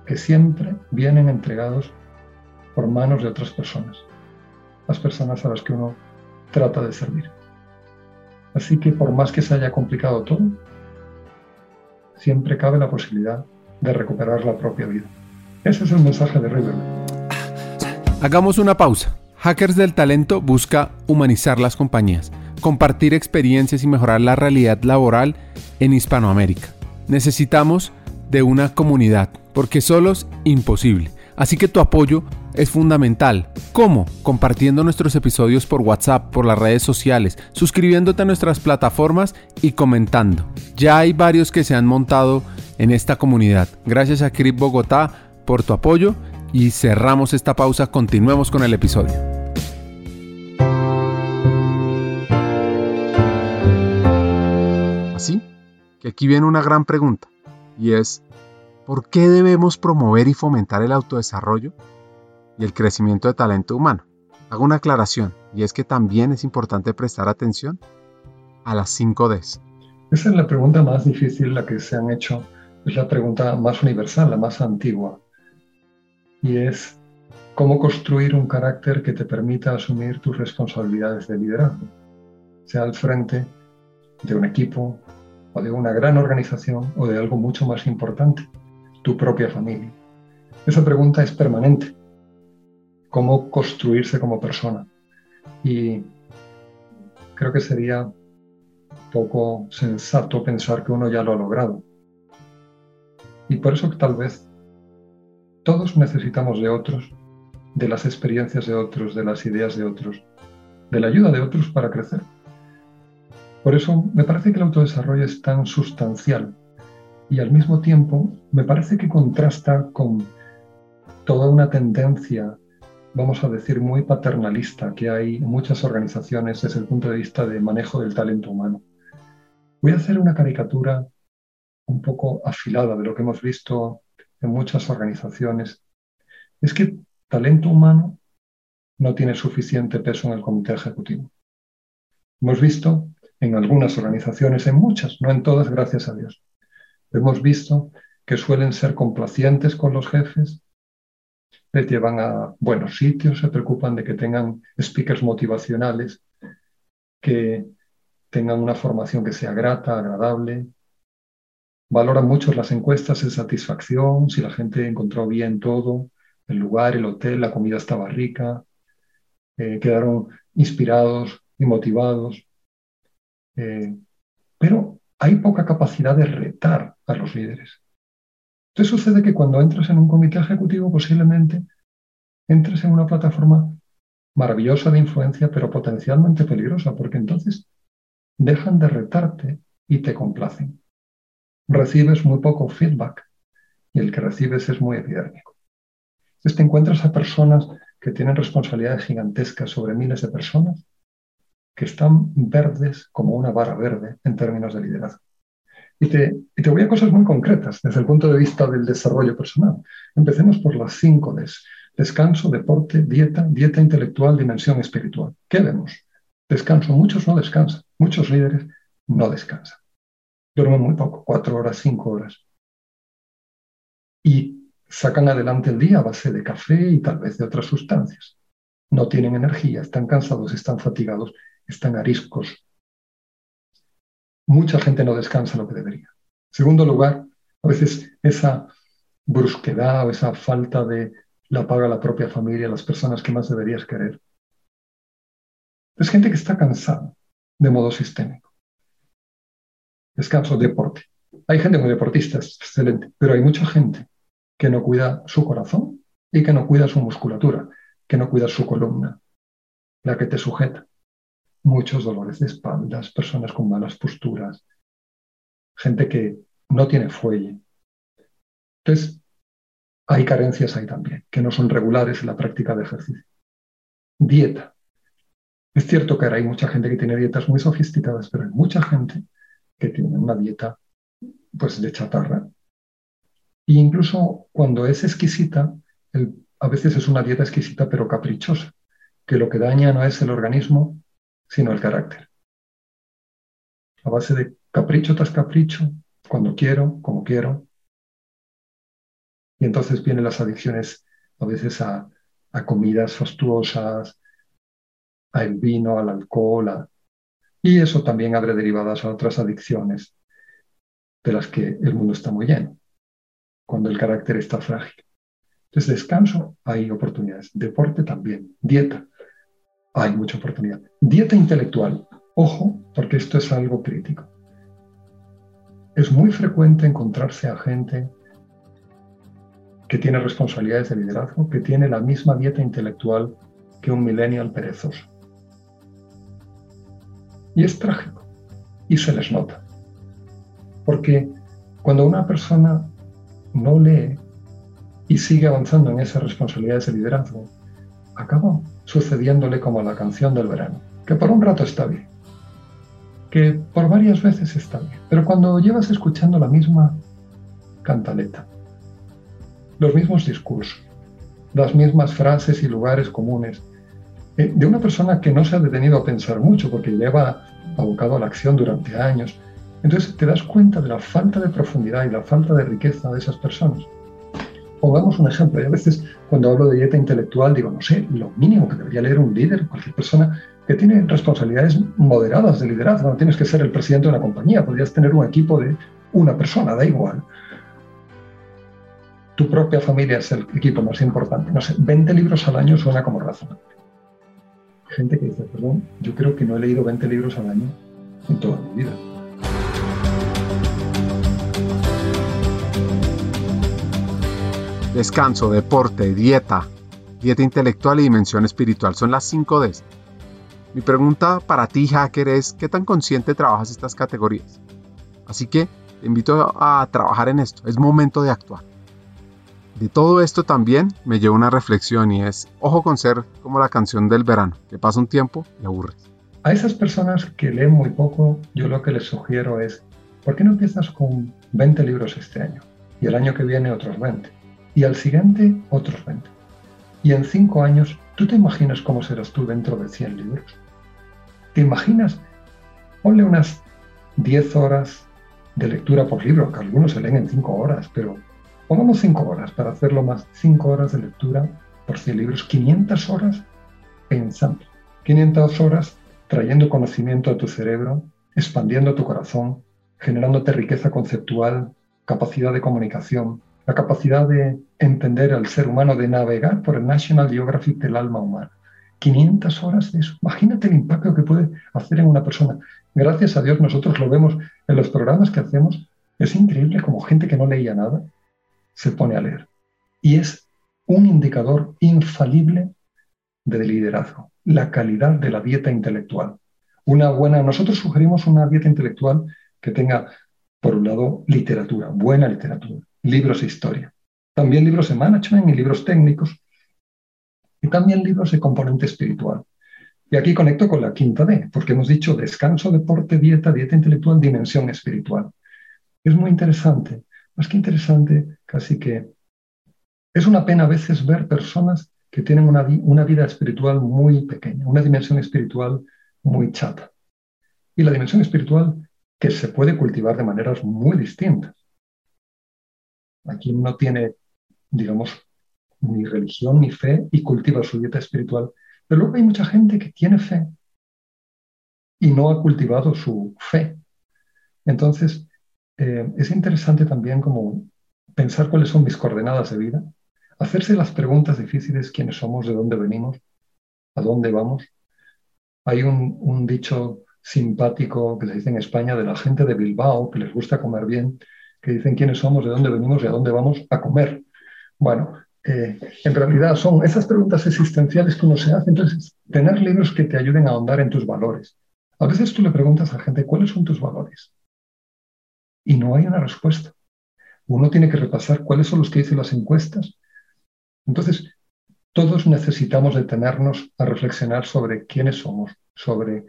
que siempre vienen entregados por manos de otras personas, las personas a las que uno trata de servir. Así que por más que se haya complicado todo, siempre cabe la posibilidad de recuperar la propia vida. Ese es el mensaje de River. Hagamos una pausa. Hackers del Talento busca humanizar las compañías, compartir experiencias y mejorar la realidad laboral en Hispanoamérica. Necesitamos de una comunidad, porque solos imposible. Así que tu apoyo es fundamental. ¿Cómo? Compartiendo nuestros episodios por WhatsApp, por las redes sociales, suscribiéndote a nuestras plataformas y comentando. Ya hay varios que se han montado en esta comunidad. Gracias a Crip Bogotá por tu apoyo y cerramos esta pausa. Continuemos con el episodio. que aquí viene una gran pregunta, y es, ¿por qué debemos promover y fomentar el autodesarrollo y el crecimiento de talento humano? Hago una aclaración, y es que también es importante prestar atención a las 5 Ds. Esa es la pregunta más difícil, la que se han hecho, es la pregunta más universal, la más antigua, y es, ¿cómo construir un carácter que te permita asumir tus responsabilidades de liderazgo? Sea al frente de un equipo, o de una gran organización o de algo mucho más importante, tu propia familia. Esa pregunta es permanente. ¿Cómo construirse como persona? Y creo que sería poco sensato pensar que uno ya lo ha logrado. Y por eso que tal vez todos necesitamos de otros, de las experiencias de otros, de las ideas de otros, de la ayuda de otros para crecer. Por eso me parece que el autodesarrollo es tan sustancial y al mismo tiempo me parece que contrasta con toda una tendencia, vamos a decir, muy paternalista que hay en muchas organizaciones desde el punto de vista de manejo del talento humano. Voy a hacer una caricatura un poco afilada de lo que hemos visto en muchas organizaciones. Es que talento humano no tiene suficiente peso en el comité ejecutivo. Hemos visto en algunas organizaciones, en muchas, no en todas, gracias a Dios. Hemos visto que suelen ser complacientes con los jefes, les llevan a buenos sitios, se preocupan de que tengan speakers motivacionales, que tengan una formación que sea grata, agradable. Valoran mucho las encuestas de satisfacción, si la gente encontró bien todo, el lugar, el hotel, la comida estaba rica, eh, quedaron inspirados y motivados. Eh, pero hay poca capacidad de retar a los líderes. Entonces sucede que cuando entras en un comité ejecutivo posiblemente entres en una plataforma maravillosa de influencia, pero potencialmente peligrosa, porque entonces dejan de retarte y te complacen. Recibes muy poco feedback y el que recibes es muy epidérmico. Entonces te encuentras a personas que tienen responsabilidades gigantescas sobre miles de personas que están verdes como una vara verde en términos de liderazgo. Y te, te voy a cosas muy concretas desde el punto de vista del desarrollo personal. Empecemos por las cinco Ds. Descanso, deporte, dieta, dieta intelectual, dimensión espiritual. ¿Qué vemos? Descanso. Muchos no descansan. Muchos líderes no descansan. Duermen muy poco, cuatro horas, cinco horas. Y sacan adelante el día a base de café y tal vez de otras sustancias. No tienen energía, están cansados, están fatigados están ariscos. Mucha gente no descansa lo que debería. Segundo lugar, a veces esa brusquedad o esa falta de la paga la propia familia, las personas que más deberías querer. Es gente que está cansada de modo sistémico. Descanso, deporte. Hay gente muy deportista, excelente, pero hay mucha gente que no cuida su corazón y que no cuida su musculatura, que no cuida su columna, la que te sujeta muchos dolores de espaldas, personas con malas posturas, gente que no tiene fuelle. Entonces, hay carencias ahí también, que no son regulares en la práctica de ejercicio. Dieta. Es cierto que ahora hay mucha gente que tiene dietas muy sofisticadas, pero hay mucha gente que tiene una dieta pues de chatarra. E incluso cuando es exquisita, a veces es una dieta exquisita pero caprichosa, que lo que daña no es el organismo, sino el carácter. A base de capricho tras capricho, cuando quiero, como quiero. Y entonces vienen las adicciones a veces a, comidas fastuosas, al vino, al alcohol. Y eso también abre derivadas a otras adicciones de las que el mundo está muy lleno, cuando el carácter está frágil. Entonces, descanso, hay oportunidades. Deporte también. Dieta hay mucha oportunidad. Dieta intelectual. Ojo, porque esto es algo crítico. Es muy frecuente encontrarse a gente que tiene responsabilidades de liderazgo, que tiene la misma dieta intelectual que un millennial perezoso. Y es trágico. Y se les nota. Porque cuando una persona no lee y sigue avanzando en esas responsabilidades de liderazgo, acaba sucediéndole como la canción del verano, que por un rato está bien, que por varias veces está bien. Pero cuando llevas escuchando la misma cantaleta, los mismos discursos, las mismas frases y lugares comunes, eh, de una persona que no se ha detenido a pensar mucho porque lleva abocado a la acción durante años, entonces te das cuenta de la falta de profundidad y la falta de riqueza de esas personas. Pongamos un ejemplo, y a veces cuando hablo de dieta intelectual digo, no sé, lo mínimo que debería leer un líder, cualquier persona que tiene responsabilidades moderadas de liderazgo, no tienes que ser el presidente de una compañía, podrías tener un equipo de una persona, da igual. Tu propia familia es el equipo más importante. No sé, 20 libros al año suena como razonable. Gente que dice, perdón, yo creo que no he leído 20 libros al año en toda mi vida. Descanso, deporte, dieta, dieta intelectual y dimensión espiritual son las 5 Ds. Mi pregunta para ti, hacker, es ¿qué tan consciente trabajas estas categorías? Así que te invito a trabajar en esto, es momento de actuar. De todo esto también me lleva una reflexión y es, ojo con ser como la canción del verano, que pasa un tiempo y aburres. A esas personas que leen muy poco, yo lo que les sugiero es, ¿por qué no empiezas con 20 libros este año? Y el año que viene otros 20 y al siguiente otros 20. Y en 5 años, ¿tú te imaginas cómo serás tú dentro de 100 libros? ¿Te imaginas? Ponle unas 10 horas de lectura por libro, que algunos se leen en 5 horas, pero pongamos 5 horas para hacerlo más. 5 horas de lectura por 100 libros, 500 horas pensando, 500 horas trayendo conocimiento a tu cerebro, expandiendo tu corazón, generándote riqueza conceptual, capacidad de comunicación, la capacidad de entender al ser humano, de navegar por el National Geographic del alma humana. 500 horas de eso. Imagínate el impacto que puede hacer en una persona. Gracias a Dios nosotros lo vemos en los programas que hacemos. Es increíble como gente que no leía nada se pone a leer. Y es un indicador infalible de liderazgo, la calidad de la dieta intelectual. Una buena, nosotros sugerimos una dieta intelectual que tenga, por un lado, literatura, buena literatura, libros de historia, también libros de management y libros técnicos, y también libros de componente espiritual. Y aquí conecto con la quinta D, porque hemos dicho descanso, deporte, dieta, dieta intelectual, dimensión espiritual. Es muy interesante, más que interesante, casi que es una pena a veces ver personas que tienen una, una vida espiritual muy pequeña, una dimensión espiritual muy chata. Y la dimensión espiritual que se puede cultivar de maneras muy distintas. Aquí no tiene, digamos, ni religión ni fe y cultiva su dieta espiritual. Pero luego hay mucha gente que tiene fe y no ha cultivado su fe. Entonces, eh, es interesante también como pensar cuáles son mis coordenadas de vida, hacerse las preguntas difíciles, quiénes somos, de dónde venimos, a dónde vamos. Hay un, un dicho simpático que se dice en España de la gente de Bilbao, que les gusta comer bien, que dicen quiénes somos, de dónde venimos y a dónde vamos a comer. Bueno, eh, en realidad son esas preguntas existenciales que uno se hace. Entonces, tener libros que te ayuden a ahondar en tus valores. A veces tú le preguntas a gente, ¿cuáles son tus valores? Y no hay una respuesta. Uno tiene que repasar cuáles son los que dicen las encuestas. Entonces, todos necesitamos detenernos a reflexionar sobre quiénes somos, sobre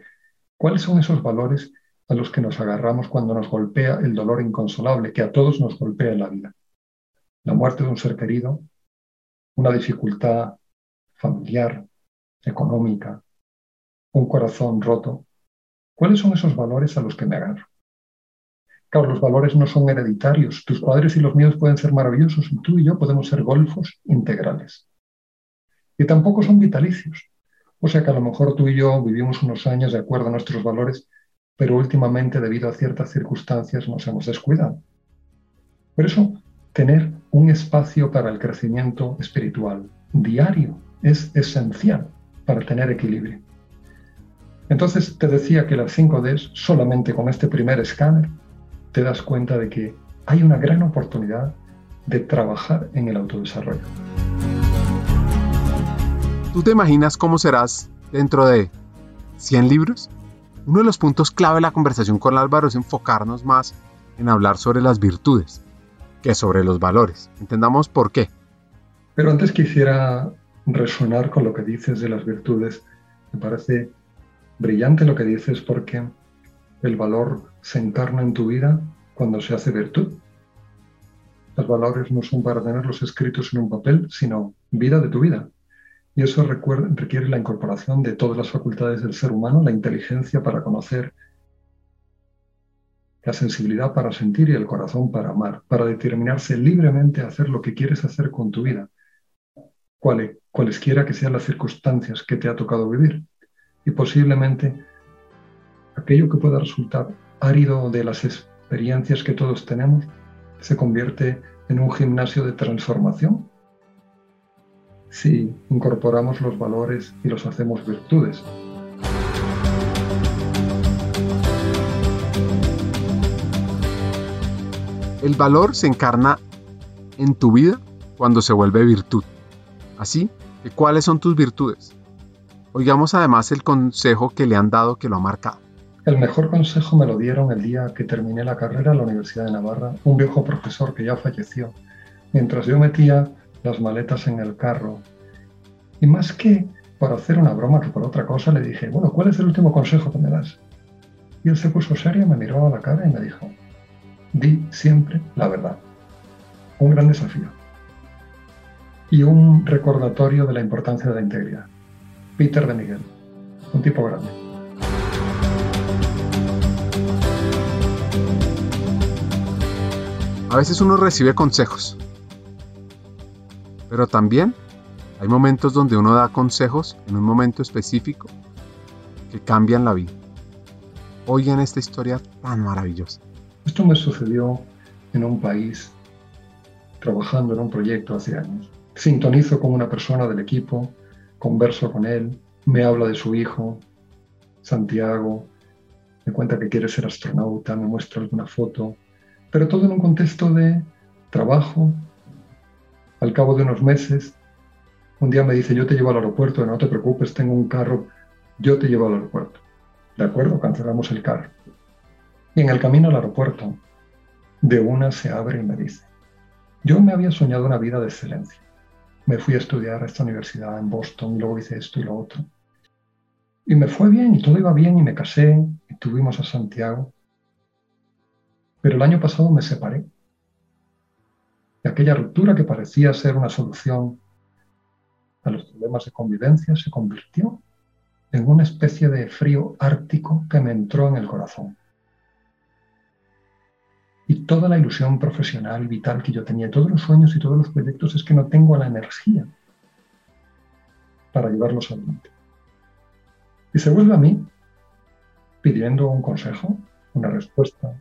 cuáles son esos valores a los que nos agarramos cuando nos golpea el dolor inconsolable que a todos nos golpea en la vida. La muerte de un ser querido, una dificultad familiar, económica, un corazón roto. ¿Cuáles son esos valores a los que me agarro? Claro, los valores no son hereditarios. Tus padres y los míos pueden ser maravillosos y tú y yo podemos ser golfos integrales. Y tampoco son vitalicios. O sea que a lo mejor tú y yo vivimos unos años de acuerdo a nuestros valores, pero últimamente debido a ciertas circunstancias nos hemos descuidado. Por eso, tener un espacio para el crecimiento espiritual diario es esencial para tener equilibrio. Entonces te decía que las 5Ds, solamente con este primer escáner, te das cuenta de que hay una gran oportunidad de trabajar en el autodesarrollo. ¿Tú te imaginas cómo serás dentro de 100 libros? Uno de los puntos clave de la conversación con Álvaro es enfocarnos más en hablar sobre las virtudes que sobre los valores. Entendamos por qué. Pero antes quisiera resonar con lo que dices de las virtudes. Me parece brillante lo que dices porque el valor se encarna en tu vida cuando se hace virtud. Los valores no son para tenerlos escritos en un papel, sino vida de tu vida. Y eso requiere la incorporación de todas las facultades del ser humano, la inteligencia para conocer, la sensibilidad para sentir y el corazón para amar, para determinarse libremente a hacer lo que quieres hacer con tu vida, cualesquiera que sean las circunstancias que te ha tocado vivir. Y posiblemente aquello que pueda resultar árido de las experiencias que todos tenemos se convierte en un gimnasio de transformación si incorporamos los valores y los hacemos virtudes. El valor se encarna en tu vida cuando se vuelve virtud. Así que, ¿cuáles son tus virtudes? Oigamos además el consejo que le han dado que lo ha marcado. El mejor consejo me lo dieron el día que terminé la carrera en la Universidad de Navarra, un viejo profesor que ya falleció, mientras yo metía las maletas en el carro. Y más que por hacer una broma que por otra cosa, le dije, bueno, ¿cuál es el último consejo que me das? Y él se puso serio, me miró a la cara y me dijo, di siempre la verdad. Un gran desafío. Y un recordatorio de la importancia de la integridad. Peter de Miguel, un tipo grande. A veces uno recibe consejos, pero también hay momentos donde uno da consejos en un momento específico que cambian la vida. Oigan esta historia tan maravillosa. Esto me sucedió en un país trabajando en un proyecto hace años. Sintonizo con una persona del equipo, converso con él, me habla de su hijo, Santiago, me cuenta que quiere ser astronauta, me muestra alguna foto, pero todo en un contexto de trabajo. Al cabo de unos meses, un día me dice, yo te llevo al aeropuerto, no te preocupes, tengo un carro, yo te llevo al aeropuerto. De acuerdo, cancelamos el carro. Y en el camino al aeropuerto, de una se abre y me dice, yo me había soñado una vida de excelencia. Me fui a estudiar a esta universidad en Boston, luego hice esto y lo otro. Y me fue bien, y todo iba bien, y me casé, y tuvimos a Santiago. Pero el año pasado me separé. Y aquella ruptura que parecía ser una solución a los problemas de convivencia se convirtió en una especie de frío ártico que me entró en el corazón y toda la ilusión profesional, vital que yo tenía, todos los sueños y todos los proyectos, es que no tengo la energía para llevarlos adelante. Y se vuelve a mí pidiendo un consejo, una respuesta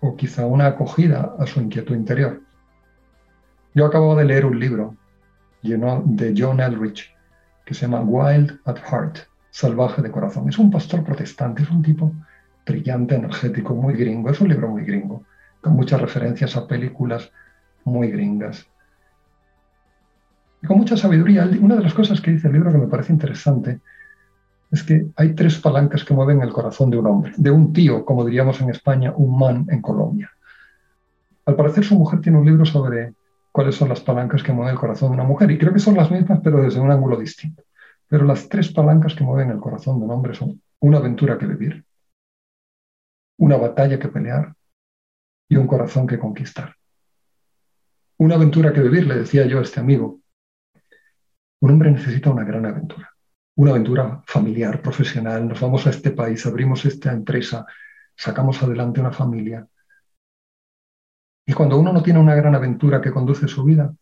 o quizá una acogida a su inquietud interior. Yo acabo de leer un libro de John Elrich que se llama Wild at Heart, Salvaje de Corazón. Es un pastor protestante, es un tipo brillante, energético, muy gringo, es un libro muy gringo con muchas referencias a películas muy gringas. Y con mucha sabiduría. Una de las cosas que dice el libro que me parece interesante es que hay tres palancas que mueven el corazón de un hombre, de un tío, como diríamos en España, un man en Colombia. Al parecer su mujer tiene un libro sobre cuáles son las palancas que mueven el corazón de una mujer, y creo que son las mismas, pero desde un ángulo distinto. Pero las tres palancas que mueven el corazón de un hombre son una aventura que vivir, una batalla que pelear y un corazón que conquistar. Una aventura que vivir, le decía yo a este amigo. Un hombre necesita una gran aventura, una aventura familiar, profesional. Nos vamos a este país, abrimos esta empresa, sacamos adelante una familia. Y cuando uno no tiene una gran aventura que conduce su vida,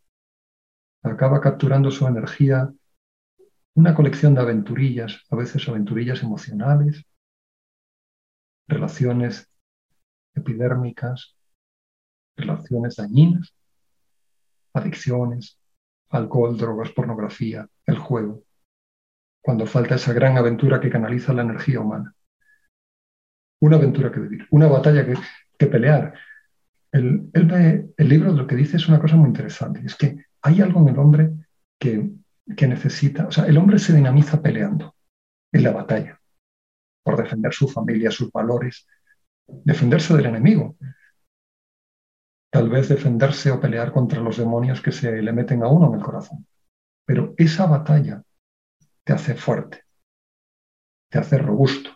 acaba capturando su energía una colección de aventurillas, a veces aventurillas emocionales, relaciones epidérmicas, relaciones dañinas, adicciones, alcohol, drogas, pornografía, el juego, cuando falta esa gran aventura que canaliza la energía humana. Una aventura que vivir, una batalla que, pelear. El, el, libro lo que dice es una cosa muy interesante, es que hay algo en el hombre que, que necesita, o sea, el hombre se dinamiza peleando en la batalla, por defender su familia, sus valores, defenderse del enemigo, tal vez defenderse o pelear contra los demonios que se le meten a uno en el corazón. Pero esa batalla te hace fuerte, te hace robusto,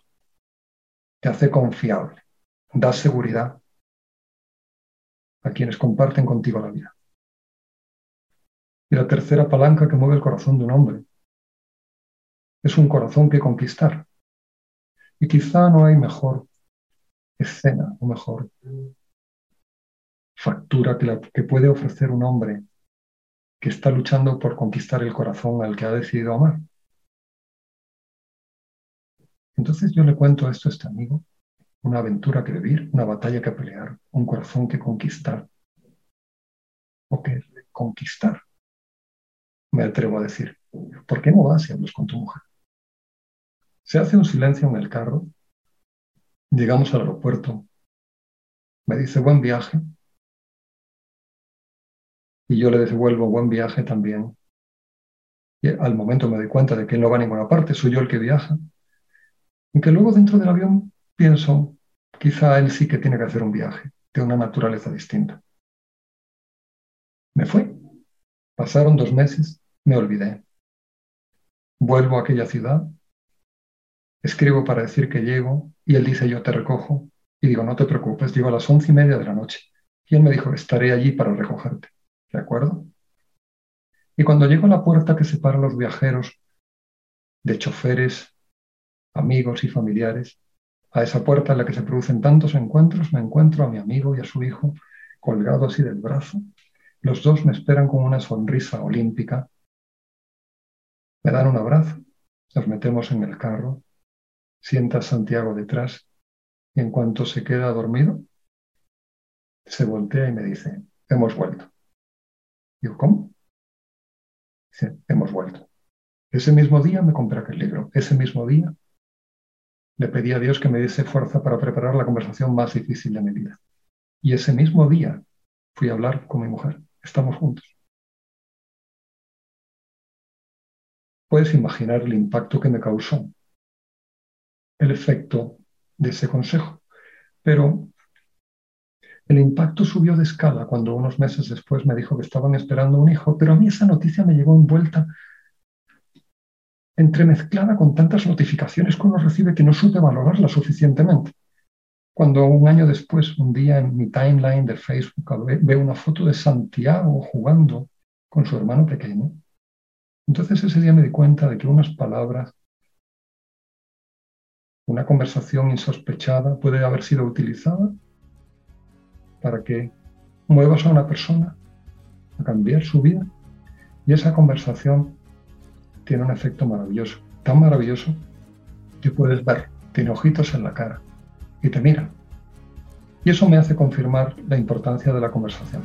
te hace confiable. das seguridad a quienes comparten contigo la vida. Y la tercera palanca que mueve el corazón de un hombre es un corazón que conquistar. Y quizá no hay mejor escena o mejor factura que, la, que puede ofrecer un hombre que está luchando por conquistar el corazón al que ha decidido amar. Entonces yo le cuento esto a este amigo, una aventura que vivir, una batalla que pelear, un corazón que conquistar, o que conquistar, me atrevo a decir. ¿Por qué no vas y hablas con tu mujer? Se hace un silencio en el carro, llegamos al aeropuerto, me dice buen viaje, y yo le devuelvo buen viaje también. Y al momento me doy cuenta de que él no va a ninguna parte, soy yo el que viaja. Aunque luego dentro del avión pienso, quizá él sí que tiene que hacer un viaje de una naturaleza distinta. Me fui. Pasaron dos meses, me olvidé. Vuelvo a aquella ciudad, escribo para decir que llego y él dice yo te recojo y digo no te preocupes, llego a las once y media de la noche. Y él me dijo estaré allí para recogerte. ¿De acuerdo? Y cuando llego a la puerta que separa a los viajeros de choferes, amigos y familiares, a esa puerta en la que se producen tantos encuentros, me encuentro a mi amigo y a su hijo colgados así del brazo. Los dos me esperan con una sonrisa olímpica. Me dan un abrazo, nos metemos en el carro, sienta Santiago detrás y en cuanto se queda dormido, se voltea y me dice, hemos vuelto. Digo, ¿cómo? Dice, hemos vuelto. Ese mismo día me compré aquel libro. Ese mismo día le pedí a Dios que me diese fuerza para preparar la conversación más difícil de mi vida. Y ese mismo día fui a hablar con mi mujer. Estamos juntos. Puedes imaginar el impacto que me causó el efecto de ese consejo. Pero el impacto subió de escala cuando unos meses después me dijo que estaban esperando un hijo, pero a mí esa noticia me llegó envuelta, entremezclada con tantas notificaciones que uno recibe que no supe valorarla suficientemente. Cuando un año después, un día en mi timeline de Facebook, veo una foto de Santiago jugando con su hermano pequeño, entonces ese día me di cuenta de que unas palabras, una conversación insospechada puede haber sido utilizada para que muevas a una persona a cambiar su vida. Y esa conversación tiene un efecto maravilloso, tan maravilloso que puedes ver, tiene ojitos en la cara y te mira. Y eso me hace confirmar la importancia de la conversación.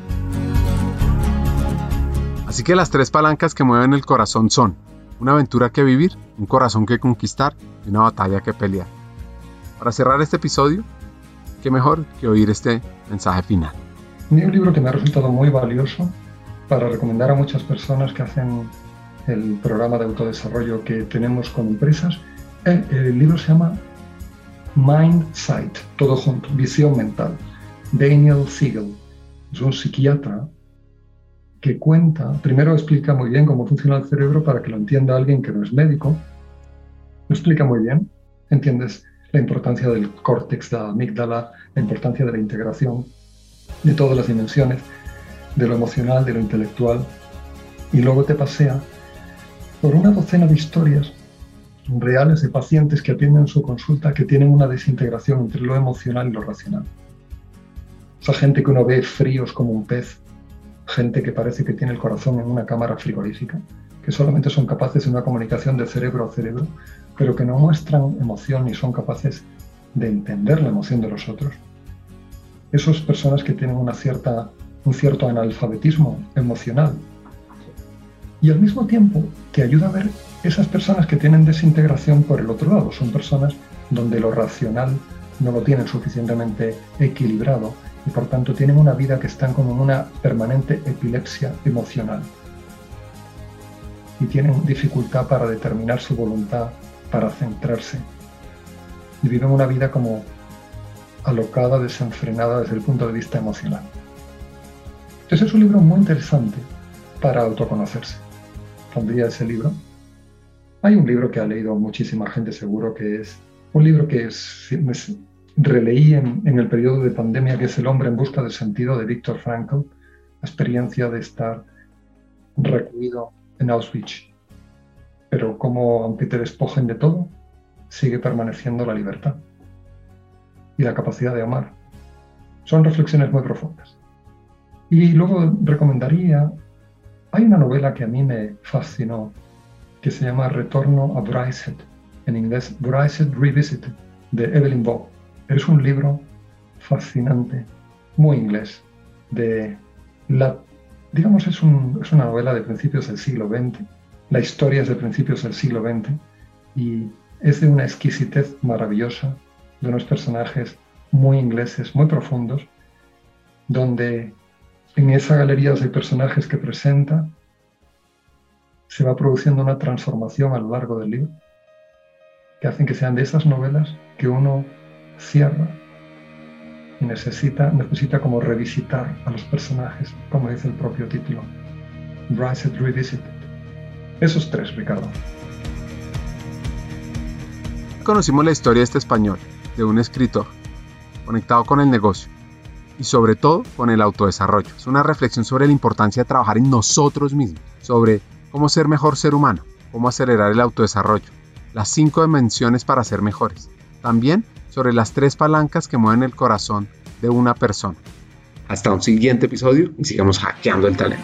Así que las tres palancas que mueven el corazón son una aventura que vivir, un corazón que conquistar y una batalla que pelear. Para cerrar este episodio, qué mejor que oír este mensaje final. Un libro que me ha resultado muy valioso para recomendar a muchas personas que hacen el programa de autodesarrollo que tenemos con empresas. El, libro se llama Mind Sight, todo junto, visión mental. Daniel Siegel es un psiquiatra que cuenta, primero explica muy bien cómo funciona el cerebro para que lo entienda alguien que no es médico. Lo explica muy bien, entiendes la importancia del córtex, de la amígdala, la importancia de la integración de todas las dimensiones, de lo emocional, de lo intelectual, y luego te pasea por una docena de historias reales de pacientes que atienden su consulta que tienen una desintegración entre lo emocional y lo racional. Esa gente que uno ve fríos como un pez, gente que parece que tiene el corazón en una cámara frigorífica, que solamente son capaces de una comunicación de cerebro a cerebro, pero que no muestran emoción ni son capaces de entender la emoción de los otros. Esas personas que tienen una cierta, un cierto analfabetismo emocional. Y al mismo tiempo que ayuda a ver esas personas que tienen desintegración por el otro lado. Son personas donde lo racional no lo tienen suficientemente equilibrado y por tanto tienen una vida que están como en una permanente epilepsia emocional. Y tienen dificultad para determinar su voluntad para centrarse. Y viven una vida como alocada, desenfrenada desde el punto de vista emocional. Entonces es un libro muy interesante para autoconocerse. Pondría ese libro. Hay un libro que ha leído muchísima gente seguro que es un libro que es, releí en, el periodo de pandemia que es El hombre en busca del sentido de Víctor Frankl, la experiencia de estar recluido en Auschwitz. Pero como aunque te despojen de todo, sigue permaneciendo la libertad y la capacidad de amar. Son reflexiones muy profundas. Y luego recomendaría, hay una novela que a mí me fascinó, que se llama Retorno a Bryset, en inglés Bryset Revisited, de Evelyn Waugh. Es un libro fascinante, muy inglés, de la, digamos, es, es una novela de principios del siglo XX, la historia es de principios del siglo XX y es de una exquisitez maravillosa, de unos personajes muy ingleses, muy profundos, donde en esa galería de personajes que presenta se va produciendo una transformación a lo largo del libro, que hacen que sean de esas novelas que uno cierra y necesita, necesita como revisitar a los personajes, como dice el propio título. Rise Revisited. Esos tres, Ricardo. Conocimos la historia de este español, de un escritor, conectado con el negocio y sobre todo con el autodesarrollo. Es una reflexión sobre la importancia de trabajar en nosotros mismos, sobre cómo ser mejor ser humano, cómo acelerar el autodesarrollo, las cinco dimensiones para ser mejores. También sobre las tres palancas que mueven el corazón de una persona. Hasta un siguiente episodio y sigamos hackeando el talento.